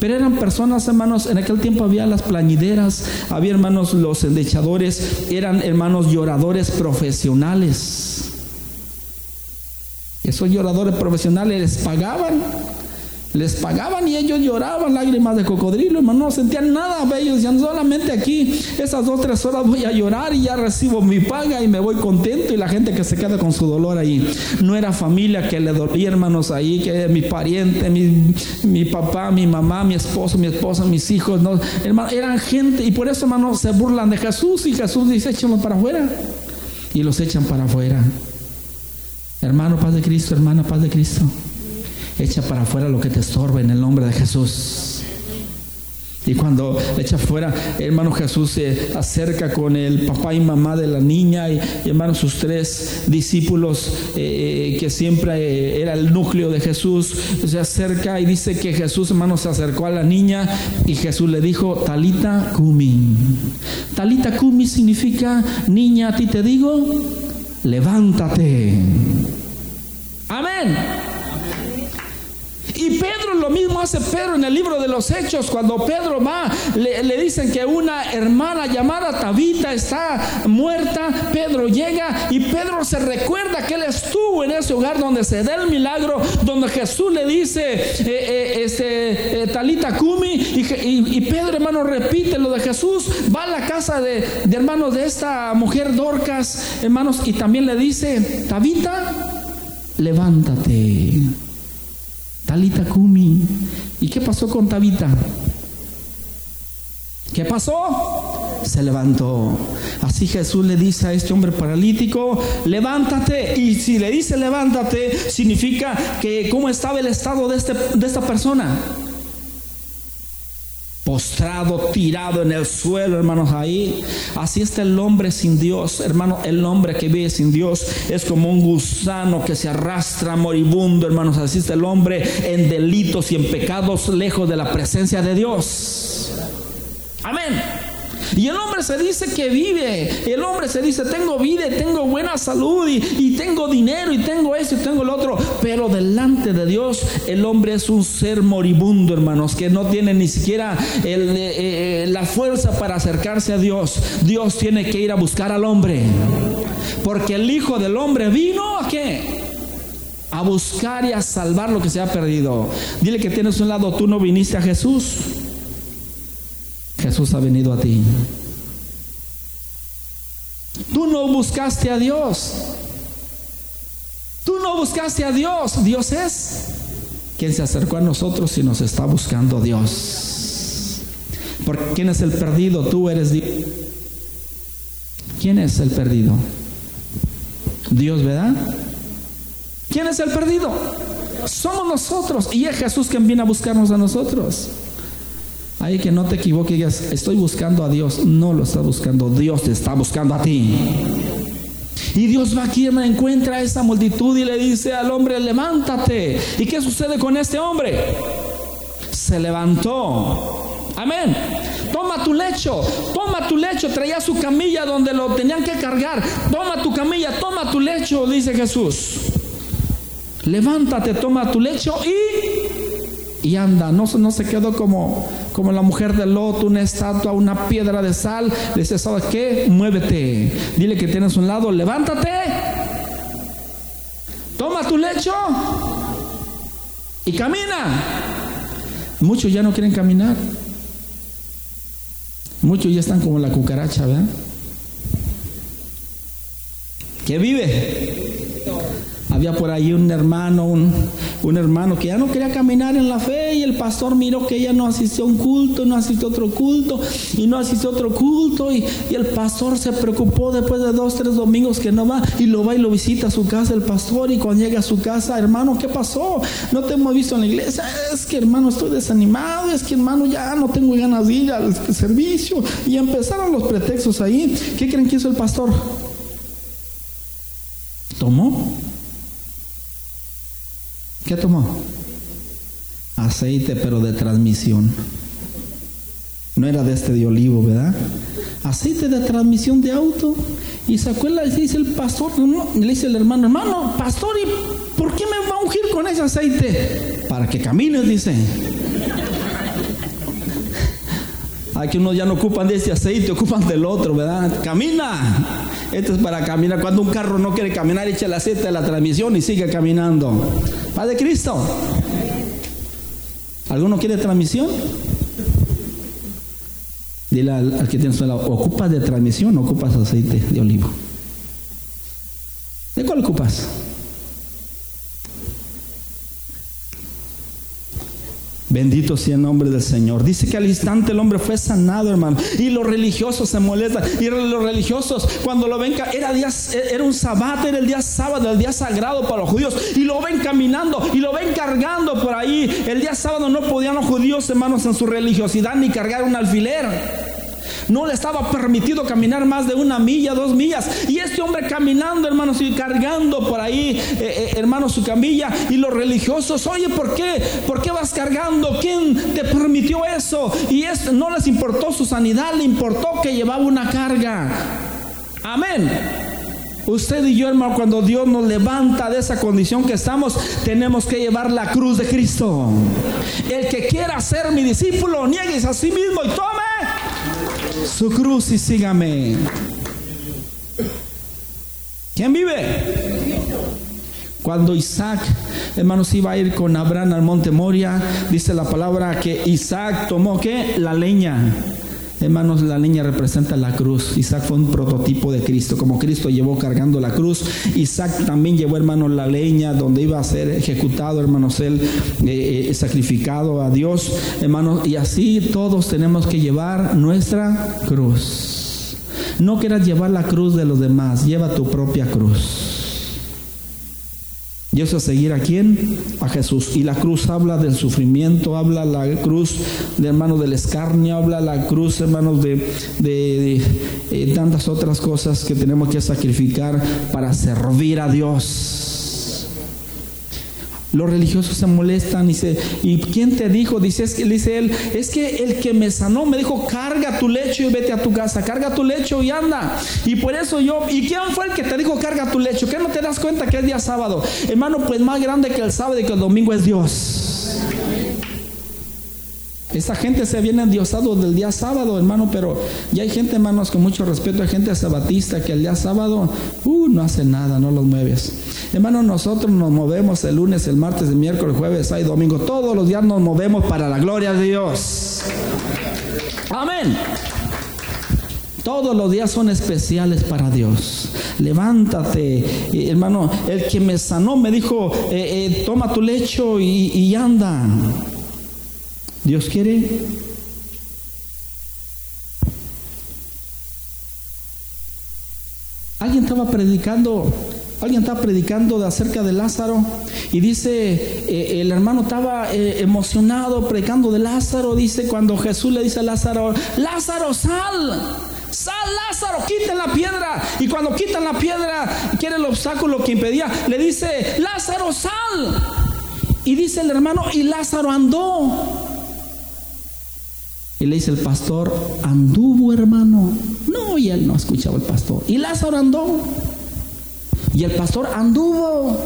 Pero eran personas, hermanos, en aquel tiempo había las plañideras, había hermanos los endechadores, eran hermanos lloradores profesionales. Esos lloradores profesionales les pagaban les pagaban y ellos lloraban lágrimas de cocodrilo, hermano, no sentían nada, ellos decían, solamente aquí, esas dos, tres horas voy a llorar y ya recibo mi paga y me voy contento y la gente que se queda con su dolor ahí. No era familia que le dolía, hermanos, ahí, que mi pariente, mi, mi papá, mi mamá, mi esposo, mi esposa, mis hijos, no, hermano, eran gente y por eso, hermano, se burlan de Jesús y Jesús dice, échenlos para afuera y los echan para afuera. Hermano, paz de Cristo, hermana, paz de Cristo. Echa para afuera lo que te estorbe en el nombre de Jesús. Y cuando echa fuera, hermano Jesús se acerca con el papá y mamá de la niña y, hermano sus tres discípulos eh, que siempre eh, era el núcleo de Jesús, se acerca y dice que Jesús hermano se acercó a la niña y Jesús le dijo, Talita Kumi. Talita Kumi significa, niña, a ti te digo, levántate. Amén. Y Pedro lo mismo hace Pedro en el libro de los Hechos. Cuando Pedro va, le, dicen que una hermana llamada Tabita está muerta. Pedro llega y Pedro se recuerda que él estuvo en ese hogar donde se da el milagro, donde Jesús le dice, eh, eh, este, eh, Talita Kumi. Y, Pedro, hermano, repite lo de Jesús. Va a la casa de, de hermanos de esta mujer Dorcas, hermanos, y también le dice, Tabita, levántate. Talita Kumi. ¿Y qué pasó con Tabita? ¿Qué pasó? Se levantó. Así Jesús le dice a este hombre paralítico, levántate. Y si le dice levántate, significa que cómo estaba el estado de, este, de esta persona. Postrado, tirado en el suelo, hermanos, ahí. Así está el hombre sin Dios, hermano. El hombre que vive sin Dios es como un gusano que se arrastra moribundo, hermanos. Así está el hombre en delitos y en pecados lejos de la presencia de Dios. Amén. Y el hombre se dice que vive. El hombre se dice, tengo vida, y tengo buena salud y, tengo dinero y tengo eso y tengo lo otro. Pero delante de Dios el hombre es un ser moribundo, hermanos, que no tiene ni siquiera eh, eh, la fuerza para acercarse a Dios. Dios tiene que ir a buscar al hombre. Porque el Hijo del Hombre vino a qué? A buscar y a salvar lo que se ha perdido. Dile que tienes un lado, tú no viniste a Jesús. Jesús ha venido a ti. Tú no buscaste a Dios. Tú no buscaste a Dios. Dios es quien se acercó a nosotros y nos está buscando Dios. Porque ¿quién es el perdido? Tú eres Dios. ¿Quién es el perdido? Dios, ¿verdad? ¿Quién es el perdido? Somos nosotros. Y es Jesús quien viene a buscarnos a nosotros. Hay que no te equivoques digas, estoy buscando a Dios. No lo está buscando, Dios te está buscando a ti. Y Dios va aquí encuentra a esa multitud y le dice al hombre, levántate. ¿Y qué sucede con este hombre? Se levantó. Amén. Toma tu lecho, toma tu lecho. Traía su camilla donde lo tenían que cargar. Toma tu camilla, toma tu lecho, dice Jesús. Levántate, toma tu lecho y, y anda. No, no se quedó como la mujer del loto, una estatua, una piedra de sal. Le dice, ¿sabes qué? Muévete. Dile que tienes un lado, levántate. Toma tu lecho y camina. Muchos ya no quieren caminar. Muchos ya están como la cucaracha, ¿verdad? ¿Qué vive? Había por ahí un hermano, un, un hermano que ya no quería caminar en la fe y el pastor miró que ella no asistió a un culto, no asistió a otro culto y no asistió a otro culto y, el pastor se preocupó después de dos, tres domingos que no va y lo va y lo visita a su casa el pastor y cuando llega a su casa, hermano, ¿qué pasó? No te hemos visto en la iglesia, es que hermano estoy desanimado, es que hermano ya no tengo ganas de ir al servicio y empezaron los pretextos ahí. ¿Qué creen que hizo el pastor? Tomó ¿Qué tomó? Aceite, pero de transmisión. No era de este de olivo, ¿verdad? Aceite de transmisión de auto. Y se acuerda, dice el pastor, le dice el hermano, hermano, pastor, ¿y por qué me va a ungir con ese aceite? Para que camines, dice. Aquí unos ya no ocupan de ese aceite, ocupan del otro, ¿verdad? Camina. Esto es para caminar. Cuando un carro no quiere caminar, echa el aceite de la transmisión y sigue caminando. Padre Cristo. ¿Alguno quiere transmisión? Dile al, que tiene su ¿ocupas de transmisión o ocupas aceite de olivo? ¿De cuál ocupas? Bendito sea el nombre del Señor. Dice que al instante el hombre fue sanado, hermano. Y los religiosos se molestan. Y los religiosos, cuando lo ven, era, día, era un sabbat, era el día sábado, el día sagrado para los judíos. Y lo ven caminando y lo ven cargando por ahí. El día sábado no podían los judíos, hermanos, en su religiosidad ni cargar un alfiler. No le estaba permitido caminar más de una milla, dos millas. Y este hombre caminando, hermanos, y cargando por ahí, eh, eh, hermanos, su camilla. Y los religiosos, oye, ¿por qué? ¿Por qué vas cargando? ¿Quién te permitió eso? Y no les importó su sanidad, le importó que llevaba una carga. Amén. Usted y yo, hermano, cuando Dios nos levanta de esa condición que estamos, tenemos que llevar la cruz de Cristo. El que quiera ser mi discípulo, niegues a sí mismo y tome su cruz y sígame. ¿Quién vive? Cuando Isaac, hermanos, iba a ir con Abraham al monte Moria, dice la palabra que Isaac tomó que la leña. Hermanos, la leña representa la cruz. Isaac fue un prototipo de Cristo. Como Cristo llevó cargando la cruz, Isaac también llevó, hermanos, la leña donde iba a ser ejecutado, hermanos, él eh, eh, sacrificado a Dios, hermanos. Y así todos tenemos que llevar nuestra cruz. No quieras llevar la cruz de los demás, lleva tu propia cruz. Y eso es seguir a quién? A Jesús. Y la cruz habla del sufrimiento, habla la cruz de hermanos del escarnio, habla la cruz, hermanos, de, de, eh, tantas otras cosas que tenemos que sacrificar para servir a Dios. Los religiosos se molestan y dice, ¿y quién te dijo? Dice él, es que el que me sanó me dijo, carga tu lecho y vete a tu casa, carga tu lecho y anda. Y por eso yo, ¿y quién fue el que te dijo, carga tu lecho? ¿Qué no te das cuenta que es día sábado? Hermano, pues más grande que el sábado y que el domingo es Dios. Esa gente se viene endiosado del día sábado, hermano, pero ya hay gente, hermanos, con mucho respeto, hay gente sabatista que el día sábado, uh, no hace nada, no los mueves. Hermano, nosotros nos movemos el lunes, el martes, el miércoles, el jueves, sábado, domingo, todos los días nos movemos para la gloria de Dios. Amén. Todos los días son especiales para Dios. Levántate, hermano. El que me sanó me dijo, eh, eh, toma tu lecho y, y anda. Dios quiere Alguien estaba predicando, alguien estaba predicando de acerca de Lázaro y dice, eh, el hermano estaba eh, emocionado predicando de Lázaro, dice cuando Jesús le dice a Lázaro, Lázaro, sal, sal Lázaro, quiten la piedra. Y cuando quitan la piedra, que era el obstáculo que impedía, le dice, Lázaro, sal. Y dice el hermano, y Lázaro andó. Y le dice el pastor, anduvo hermano. No, y él no escuchaba el pastor. Y Lázaro andó. Y el pastor anduvo.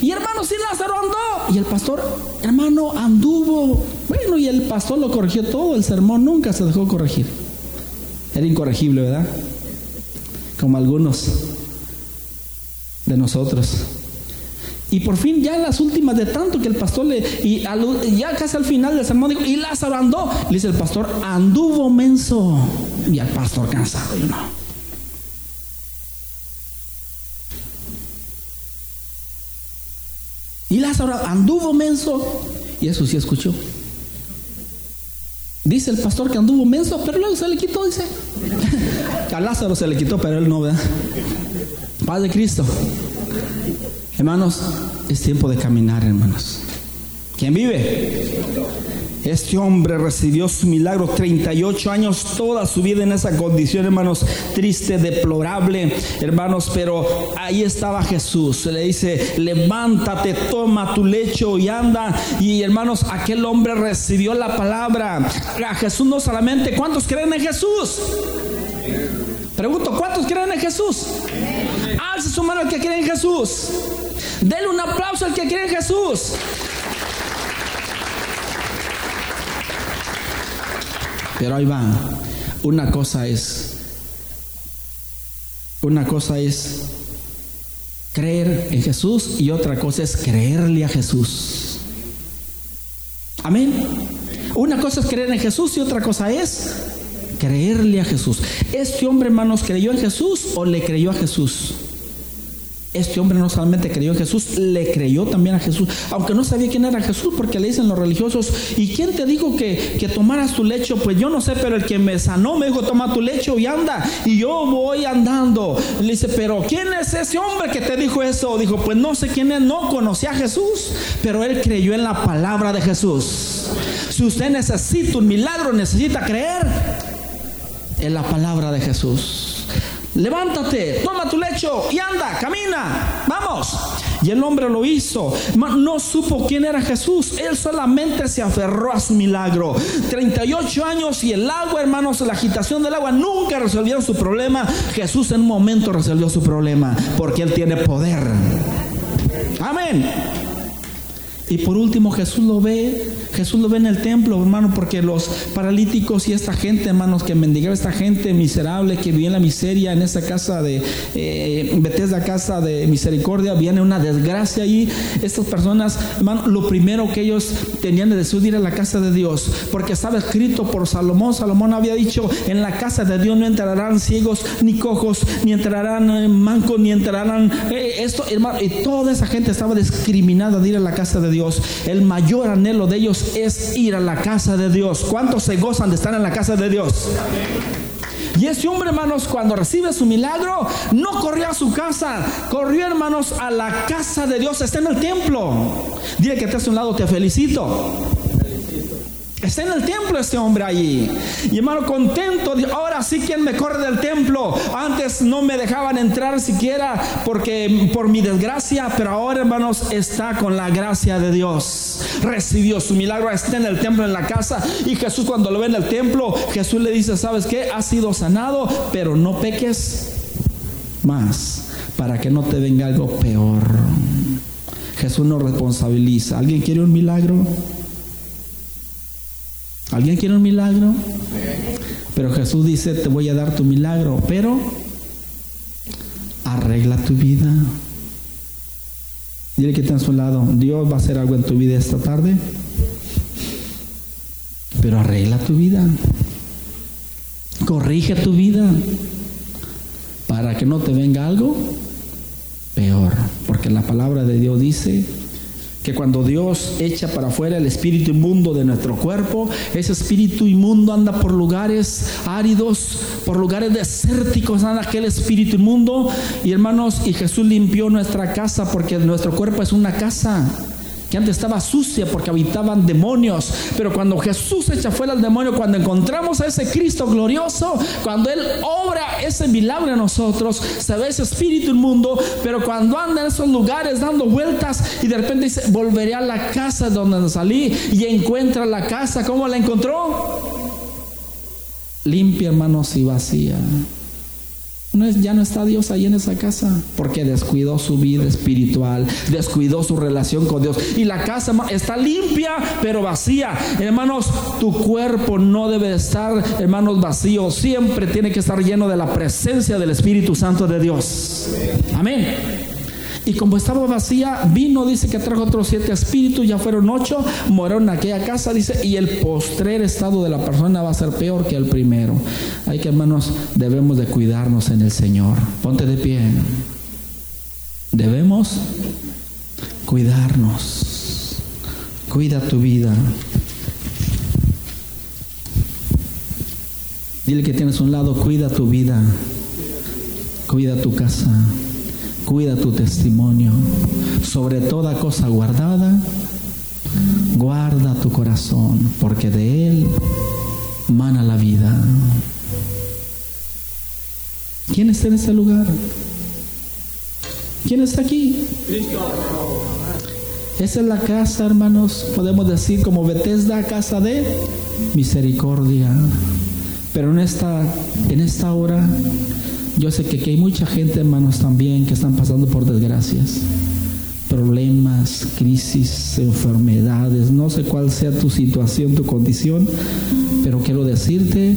Y hermano, sí, Lázaro andó. Y el pastor, hermano, anduvo. Bueno, y el pastor lo corrigió todo. El sermón nunca se dejó corregir. Era incorregible, ¿verdad? Como algunos de nosotros. Y por fin, ya las últimas de tanto que el pastor le. Y ya casi al final del sermón dijo: Y Lázaro andó. Le dice el pastor: Anduvo menso. Y al pastor cansado, no. Y Lázaro anduvo menso. Y eso sí escuchó. Dice el pastor que anduvo menso, pero luego se le quitó, dice. A Lázaro se le quitó, pero él no, ¿verdad? Paz de Cristo. Hermanos, es tiempo de caminar, hermanos. ¿Quién vive? Este hombre recibió su milagro 38 años, toda su vida en esa condición, hermanos, triste, deplorable, hermanos, pero ahí estaba Jesús. Le dice, levántate, toma tu lecho y anda. Y hermanos, aquel hombre recibió la palabra. A Jesús no solamente, ¿cuántos creen en Jesús? Pregunto, ¿cuántos creen en Jesús? Alce su mano el que cree en Jesús. Denle un aplauso al que cree en Jesús. Pero ahí va. Una cosa es una cosa es creer en Jesús y otra cosa es creerle a Jesús. Amén. Una cosa es creer en Jesús y otra cosa es creerle a Jesús. Este hombre, hermanos, creyó en Jesús o le creyó a Jesús. Este hombre no solamente creyó en Jesús, le creyó también a Jesús, aunque no sabía quién era Jesús, porque le dicen los religiosos, ¿y quién te dijo que, que tomaras tu lecho? Pues yo no sé, pero el que me sanó me dijo, toma tu lecho y anda, y yo voy andando. Le dice, pero ¿quién es ese hombre que te dijo eso? Dijo, pues no sé quién es, no conocía a Jesús, pero él creyó en la palabra de Jesús. Si usted necesita un milagro, necesita creer en la palabra de Jesús levántate, toma tu lecho y anda, camina, vamos. Y el hombre lo hizo. No supo quién era Jesús. Él solamente se aferró a su milagro. 38 años y el agua, hermanos, la agitación del agua nunca resolvieron su problema. Jesús en un momento resolvió su problema porque Él tiene poder. Amén. Y por último Jesús lo ve, Jesús lo ve en el templo, hermano, porque los paralíticos y esta gente, hermanos, que mendigaba, esta gente miserable que vivía en la miseria en esa casa de eh, Bethesda, casa de misericordia, viene una desgracia allí. Estas personas, hermano, lo primero que ellos tenían de decidir ir a la casa de Dios, porque estaba escrito por Salomón. Salomón había dicho: En la casa de Dios no entrarán ciegos ni cojos, ni entrarán eh, mancos, ni entrarán eh, esto, hermano. Y toda esa gente estaba discriminada de ir a la casa de. Dios, el mayor anhelo de ellos es ir a la casa de Dios. ¿Cuántos se gozan de estar en la casa de Dios? Y ese hombre, hermanos, cuando recibe su milagro, no corrió a su casa, corrió, hermanos, a la casa de Dios, está en el templo. Dile que estás a un lado, te felicito. Está en el templo este hombre allí. Y hermano, contento. Ahora sí, quien me corre del templo? Antes no me dejaban entrar siquiera porque por mi desgracia, pero ahora, hermanos, está con la gracia de Dios. Recibió su milagro, está en el templo, en la casa. Y Jesús, cuando lo ve en el templo, Jesús le dice: ¿Sabes qué? Has sido sanado, pero no peques más para que no te venga algo peor. Jesús nos responsabiliza. ¿Alguien quiere un milagro? ¿Alguien quiere un milagro? Pero Jesús dice, te voy a dar tu milagro, pero arregla tu vida. Dile que está a su lado, Dios va a hacer algo en tu vida esta tarde, pero arregla tu vida. Corrige tu vida para que no te venga algo peor. Porque la palabra de Dios dice que cuando Dios echa para afuera el espíritu inmundo de nuestro cuerpo, ese espíritu inmundo anda por lugares áridos, por lugares desérticos, anda aquel espíritu inmundo. Y hermanos, y Jesús limpió nuestra casa porque nuestro cuerpo es una casa que antes estaba sucia porque habitaban demonios. Pero cuando Jesús echa fuera el demonio, cuando encontramos a ese Cristo glorioso, cuando Él obra ese milagro en nosotros, se ve ese espíritu inmundo. Pero cuando anda en esos lugares dando vueltas y de repente dice, volveré a la casa donde salí y encuentra la casa, ¿cómo la encontró? Limpia, hermanos, y vacía ya no está Dios ahí en esa casa porque descuidó su vida espiritual, descuidó su relación con Dios. Y la casa está limpia pero vacía. Hermanos, tu cuerpo no debe estar, hermanos, vacío. Siempre tiene que estar lleno de la presencia del Espíritu Santo de Dios. Amén. Y como estaba vacía, vino, dice que trajo otros siete espíritus, ya fueron ocho, moraron en aquella casa, dice, y el postrer estado de la persona va a ser peor que el primero. Hay que, hermanos, debemos de cuidarnos en el Señor. Ponte de pie. Debemos cuidarnos. Cuida tu vida. Dile que tienes un lado, cuida tu vida. Cuida tu casa. Cuida tu testimonio. Sobre toda cosa guardada, guarda tu corazón, porque de él mana la vida. ¿Quién está en ese lugar? ¿Quién está aquí? Esa es la casa, hermanos, podemos decir como Bethesda, casa de misericordia. Pero en esta, en esta hora yo sé que, hay mucha gente, hermanos, también que están pasando por desgracias, problemas, crisis, enfermedades. No sé cuál sea tu situación, tu condición, pero quiero decirte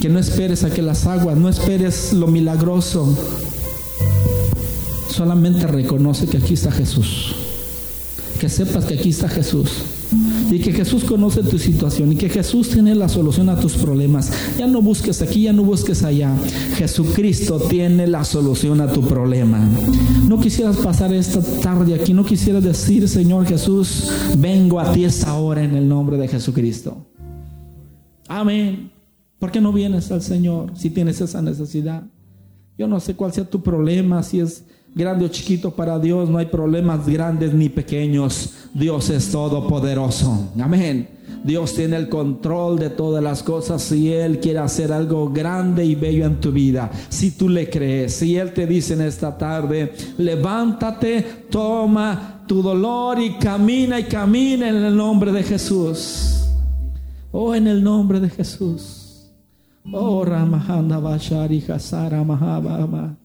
que no esperes a que las aguas, no esperes lo milagroso. Solamente reconoce que aquí está Jesús. Que sepas que aquí está Jesús y que Jesús conoce tu situación y que Jesús tiene la solución a tus problemas. Ya no busques aquí, ya no busques allá. Jesucristo tiene la solución a tu problema. No quisieras pasar esta tarde aquí, no quisieras decir, Señor Jesús, vengo a ti esta hora en el nombre de Jesucristo. Amén. ¿Por qué no vienes al Señor si tienes esa necesidad? Yo no sé cuál sea tu problema, si es grande o chiquito para Dios, no hay problemas grandes ni pequeños. Dios es todopoderoso. Amén. Dios tiene el control de todas las cosas si Él quiere hacer algo grande y bello en tu vida. Si tú le crees, si Él te dice en esta tarde, levántate, toma tu dolor y camina y camina en el nombre de Jesús. Oh, en el nombre de Jesús. Oh, Ramahanda Bashari Hasara Mahabama.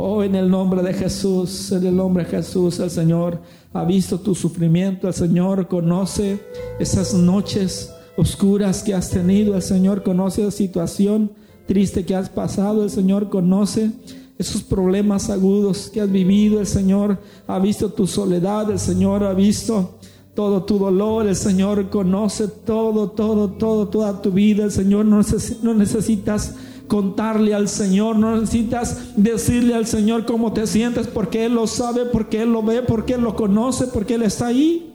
Oh, en el nombre de Jesús, en el nombre de Jesús, el Señor ha visto tu sufrimiento, el Señor conoce esas noches oscuras que has tenido, el Señor conoce la situación triste que has pasado, el Señor conoce esos problemas agudos que has vivido, el Señor ha visto tu soledad, el Señor ha visto todo tu dolor, el Señor conoce todo, todo, todo, toda tu vida, el Señor no, no necesitas contarle al Señor, no necesitas decirle al Señor cómo te sientes, porque Él lo sabe, porque Él lo ve, porque Él lo conoce, porque Él está ahí.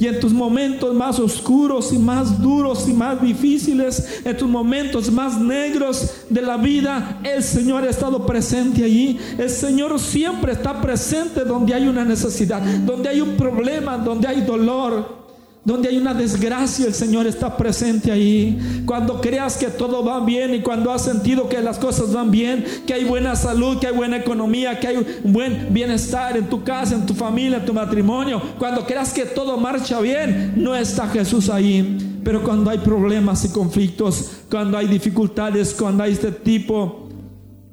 Y en tus momentos más oscuros y más duros y más difíciles, en tus momentos más negros de la vida, el Señor ha estado presente allí. El Señor siempre está presente donde hay una necesidad, donde hay un problema, donde hay dolor. Donde hay una desgracia, el Señor está presente ahí. Cuando creas que todo va bien y cuando has sentido que las cosas van bien, que hay buena salud, que hay buena economía, que hay un buen bienestar en tu casa, en tu familia, en tu matrimonio. Cuando creas que todo marcha bien, no está Jesús ahí. Pero cuando hay problemas y conflictos, cuando hay dificultades, cuando hay este tipo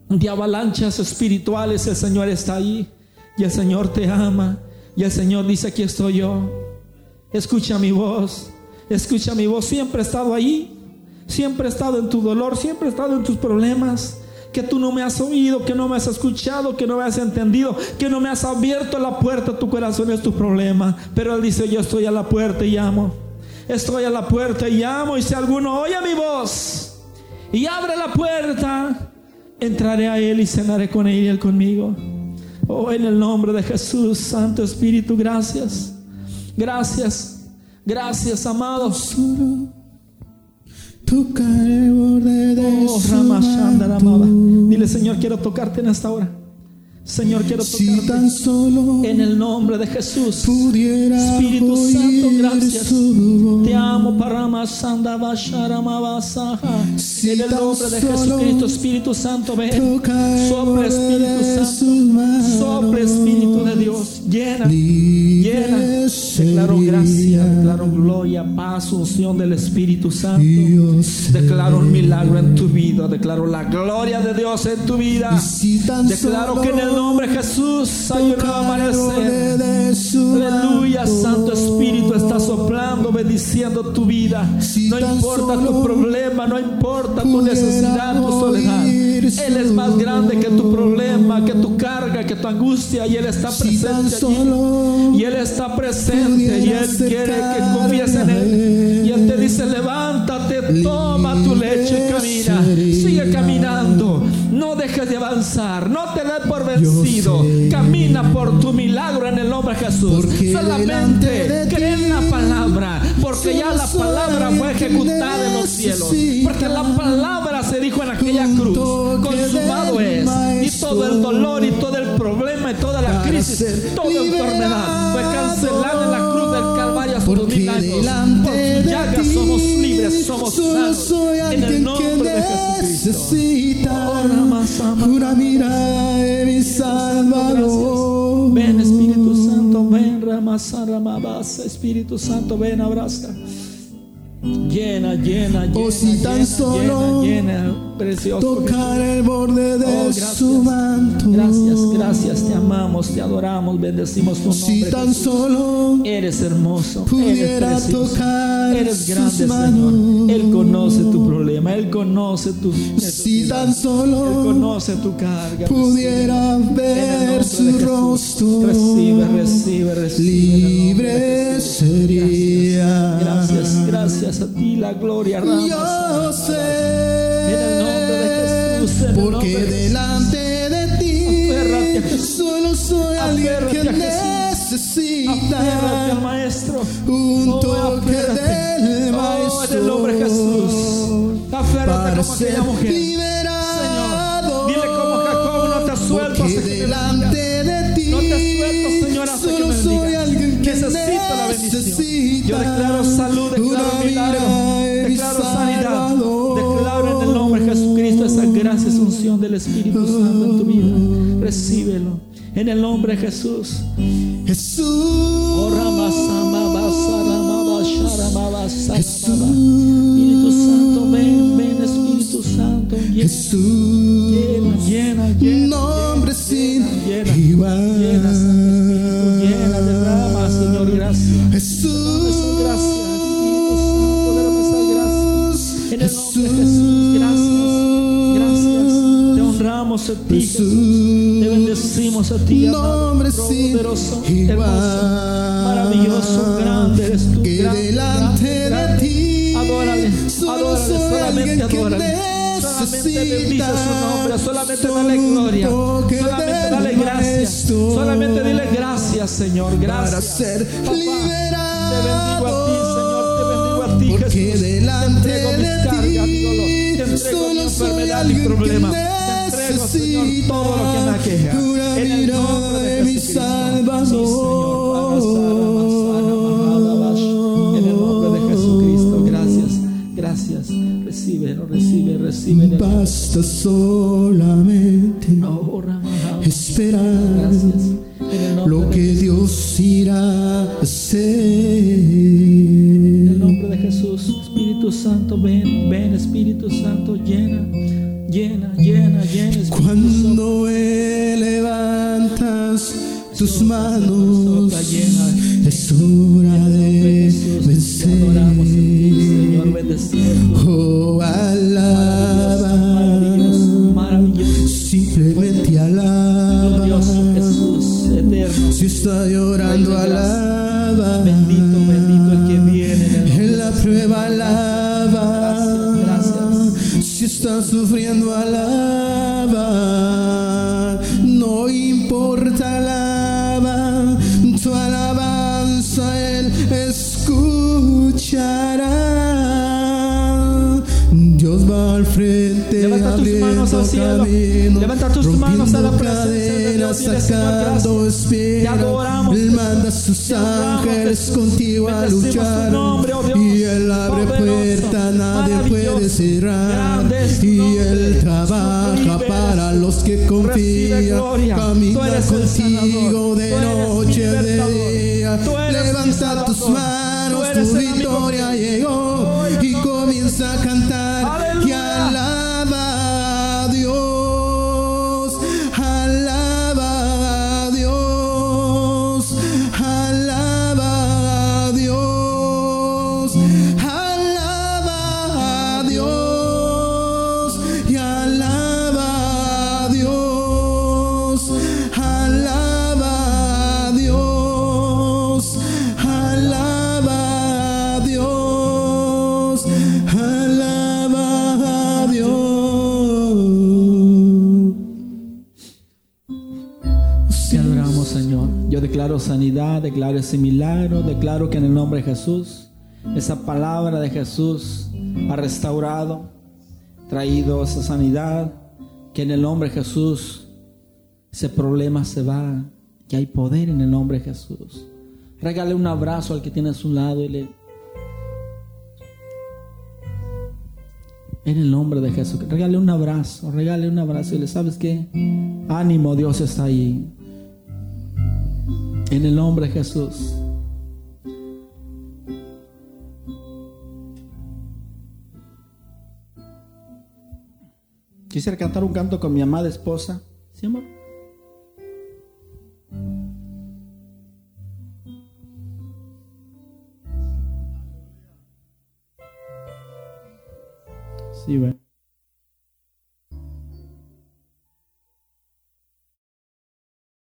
de avalanchas espirituales, el Señor está ahí. Y el Señor te ama. Y el Señor dice, aquí estoy yo escucha mi voz, escucha mi voz, siempre he estado ahí, siempre he estado en tu dolor, siempre he estado en tus problemas, que tú no me has oído, que no me has escuchado, que no me has entendido, que no me has abierto la puerta tu corazón, es tu problema. Pero Él dice, yo estoy a la puerta y llamo, estoy a la puerta y llamo, y si alguno oye mi voz y abre la puerta, entraré a Él y cenaré con Él y Él conmigo. Oh, en el nombre de Jesús, Santo Espíritu, gracias. Gracias, gracias, amados. Toca el borde de Oh, manto. Ramaba. Dile, Señor, quiero tocarte en esta hora. Señor, quiero Si tocarte tan solo en el nombre de Jesús. Espíritu Santo, gracias. Te amo, Paramasanda Basharamabasaja. Si En el nombre de Jesucristo, Espíritu Santo, ven. Borde Espíritu Santo. Sopla, Espíritu de Dios. Llena. Llena. Declaro gracia, declaro gloria, paz, unción del Espíritu Santo. Declaro un milagro en tu vida. Declaro la gloria de Dios en tu vida. Declaro que en el nombre de Jesús hay un amanecer. Aleluya. Santo Espíritu está soplando, bendiciendo tu vida. No importa tu problema, no importa tu necesidad, tu soledad. Él es más grande que tu problema, que tu carga, que tu angustia. Y Él está presente allí. Y Él está presente y Él quiere que confíes en Él. Y Él te dice, levántate, toma tu lecho y camina. Sigue caminando. No dejes de avanzar. No te des por vencido. Camina por tu milagro en el nombre de Jesús. Solamente cree Porque ya la palabra fue ejecutada en los cielos. Porque la palabra se dijo en aquella cruz. Consumado es. Y todo el dolor y todo el problema y toda la crisis, toda enfermedad fue cancelada en la cruz del Calvario hace dos mil años. Por sus llagas somos libres, somos sanos. En el nombre de Jesucristo. mirada de mi Salvador. Espíritu Santo, ven, abraza. Llena, llena, llena, Oh, si tan llena, solo llena, llena, precioso. Tocar el borde de Oh, su manto. Gracias, gracias, te amamos, te adoramos, bendecimos tu Si nombre. tan Jesús. solo Eres hermoso, pudiera eres precioso, tocar eres grande, sus Señor. Él conoce tu problema, Él conoce tu si tan Él solo conoce tu carga. pudiera ver su Jesús. recibe, Recibe, recibe, libre sería. Gracias, gracias a ti, la gloria. Rama, Yo sé, En el nombre de Jesús, porque de delante de ti Aférrate solo soy alguien Aférrate que necesita al Maestro. un Oh, toque aférrate. del Oh, en el nombre de Jesús. Aférrate para como aquella ser mujer. liberado. Señor, dile como Jacob, no te suelto Porque delante de ti No te suelto, Señor, hasta que solo me soy alguien que Necesito la bendición. necesita Yo declaro salud, declaro Jesucristo esa gracia, esa unción del Espíritu Santo en tu vida. Recíbelo en el nombre de Jesús. Jesús. Espíritu Santo, ven, ven, Espíritu Santo, llena, Jesús. llena, llena, llena. Nombre sin igual. A ti, Jesús. Te bendecimos a ti, amado, poderoso, hermoso, maravilloso, grande eres tú. Que grande, delante grande, de ti Adórale, solo adórale, soy solamente alguien que adórale. Solamente bendice su nombre, solamente dale gloria, solamente dale gracias, solamente dile gracias, Señor, para gracias. ser Papá, liberado. bendigo a ti, Señor, te bendigo a ti, Porque Jesús. delante te entrego mis de cargas, ti mi dolor. Te entrego mi solo soy enfermedad, mi alguien problema. Señor, necesita todo lo que me aqueja. En el nombre de mi. Salvador. En el nombre de Jesucristo. Gracias, gracias. Recibe, recibe, recibe. Basta solamente Oh, esperar Gracias. Gloria. Tú Camina eres contigo de noche, de día. Levanta tus manos, tu victoria llegó. Declaro ese milagro, declaro que en el nombre de Jesús, esa palabra de Jesús ha restaurado, traído esa sanidad, que en el nombre de Jesús ese problema se va, que hay poder en el nombre de Jesús. Regale un abrazo al que tiene a su lado y le... En el nombre de Jesús, regale un abrazo, regale un abrazo y le sabes que ánimo, Dios está ahí. En el nombre de Jesús. Quisiera cantar un canto con mi amada esposa. ¿Sí, amor? Sí, bueno.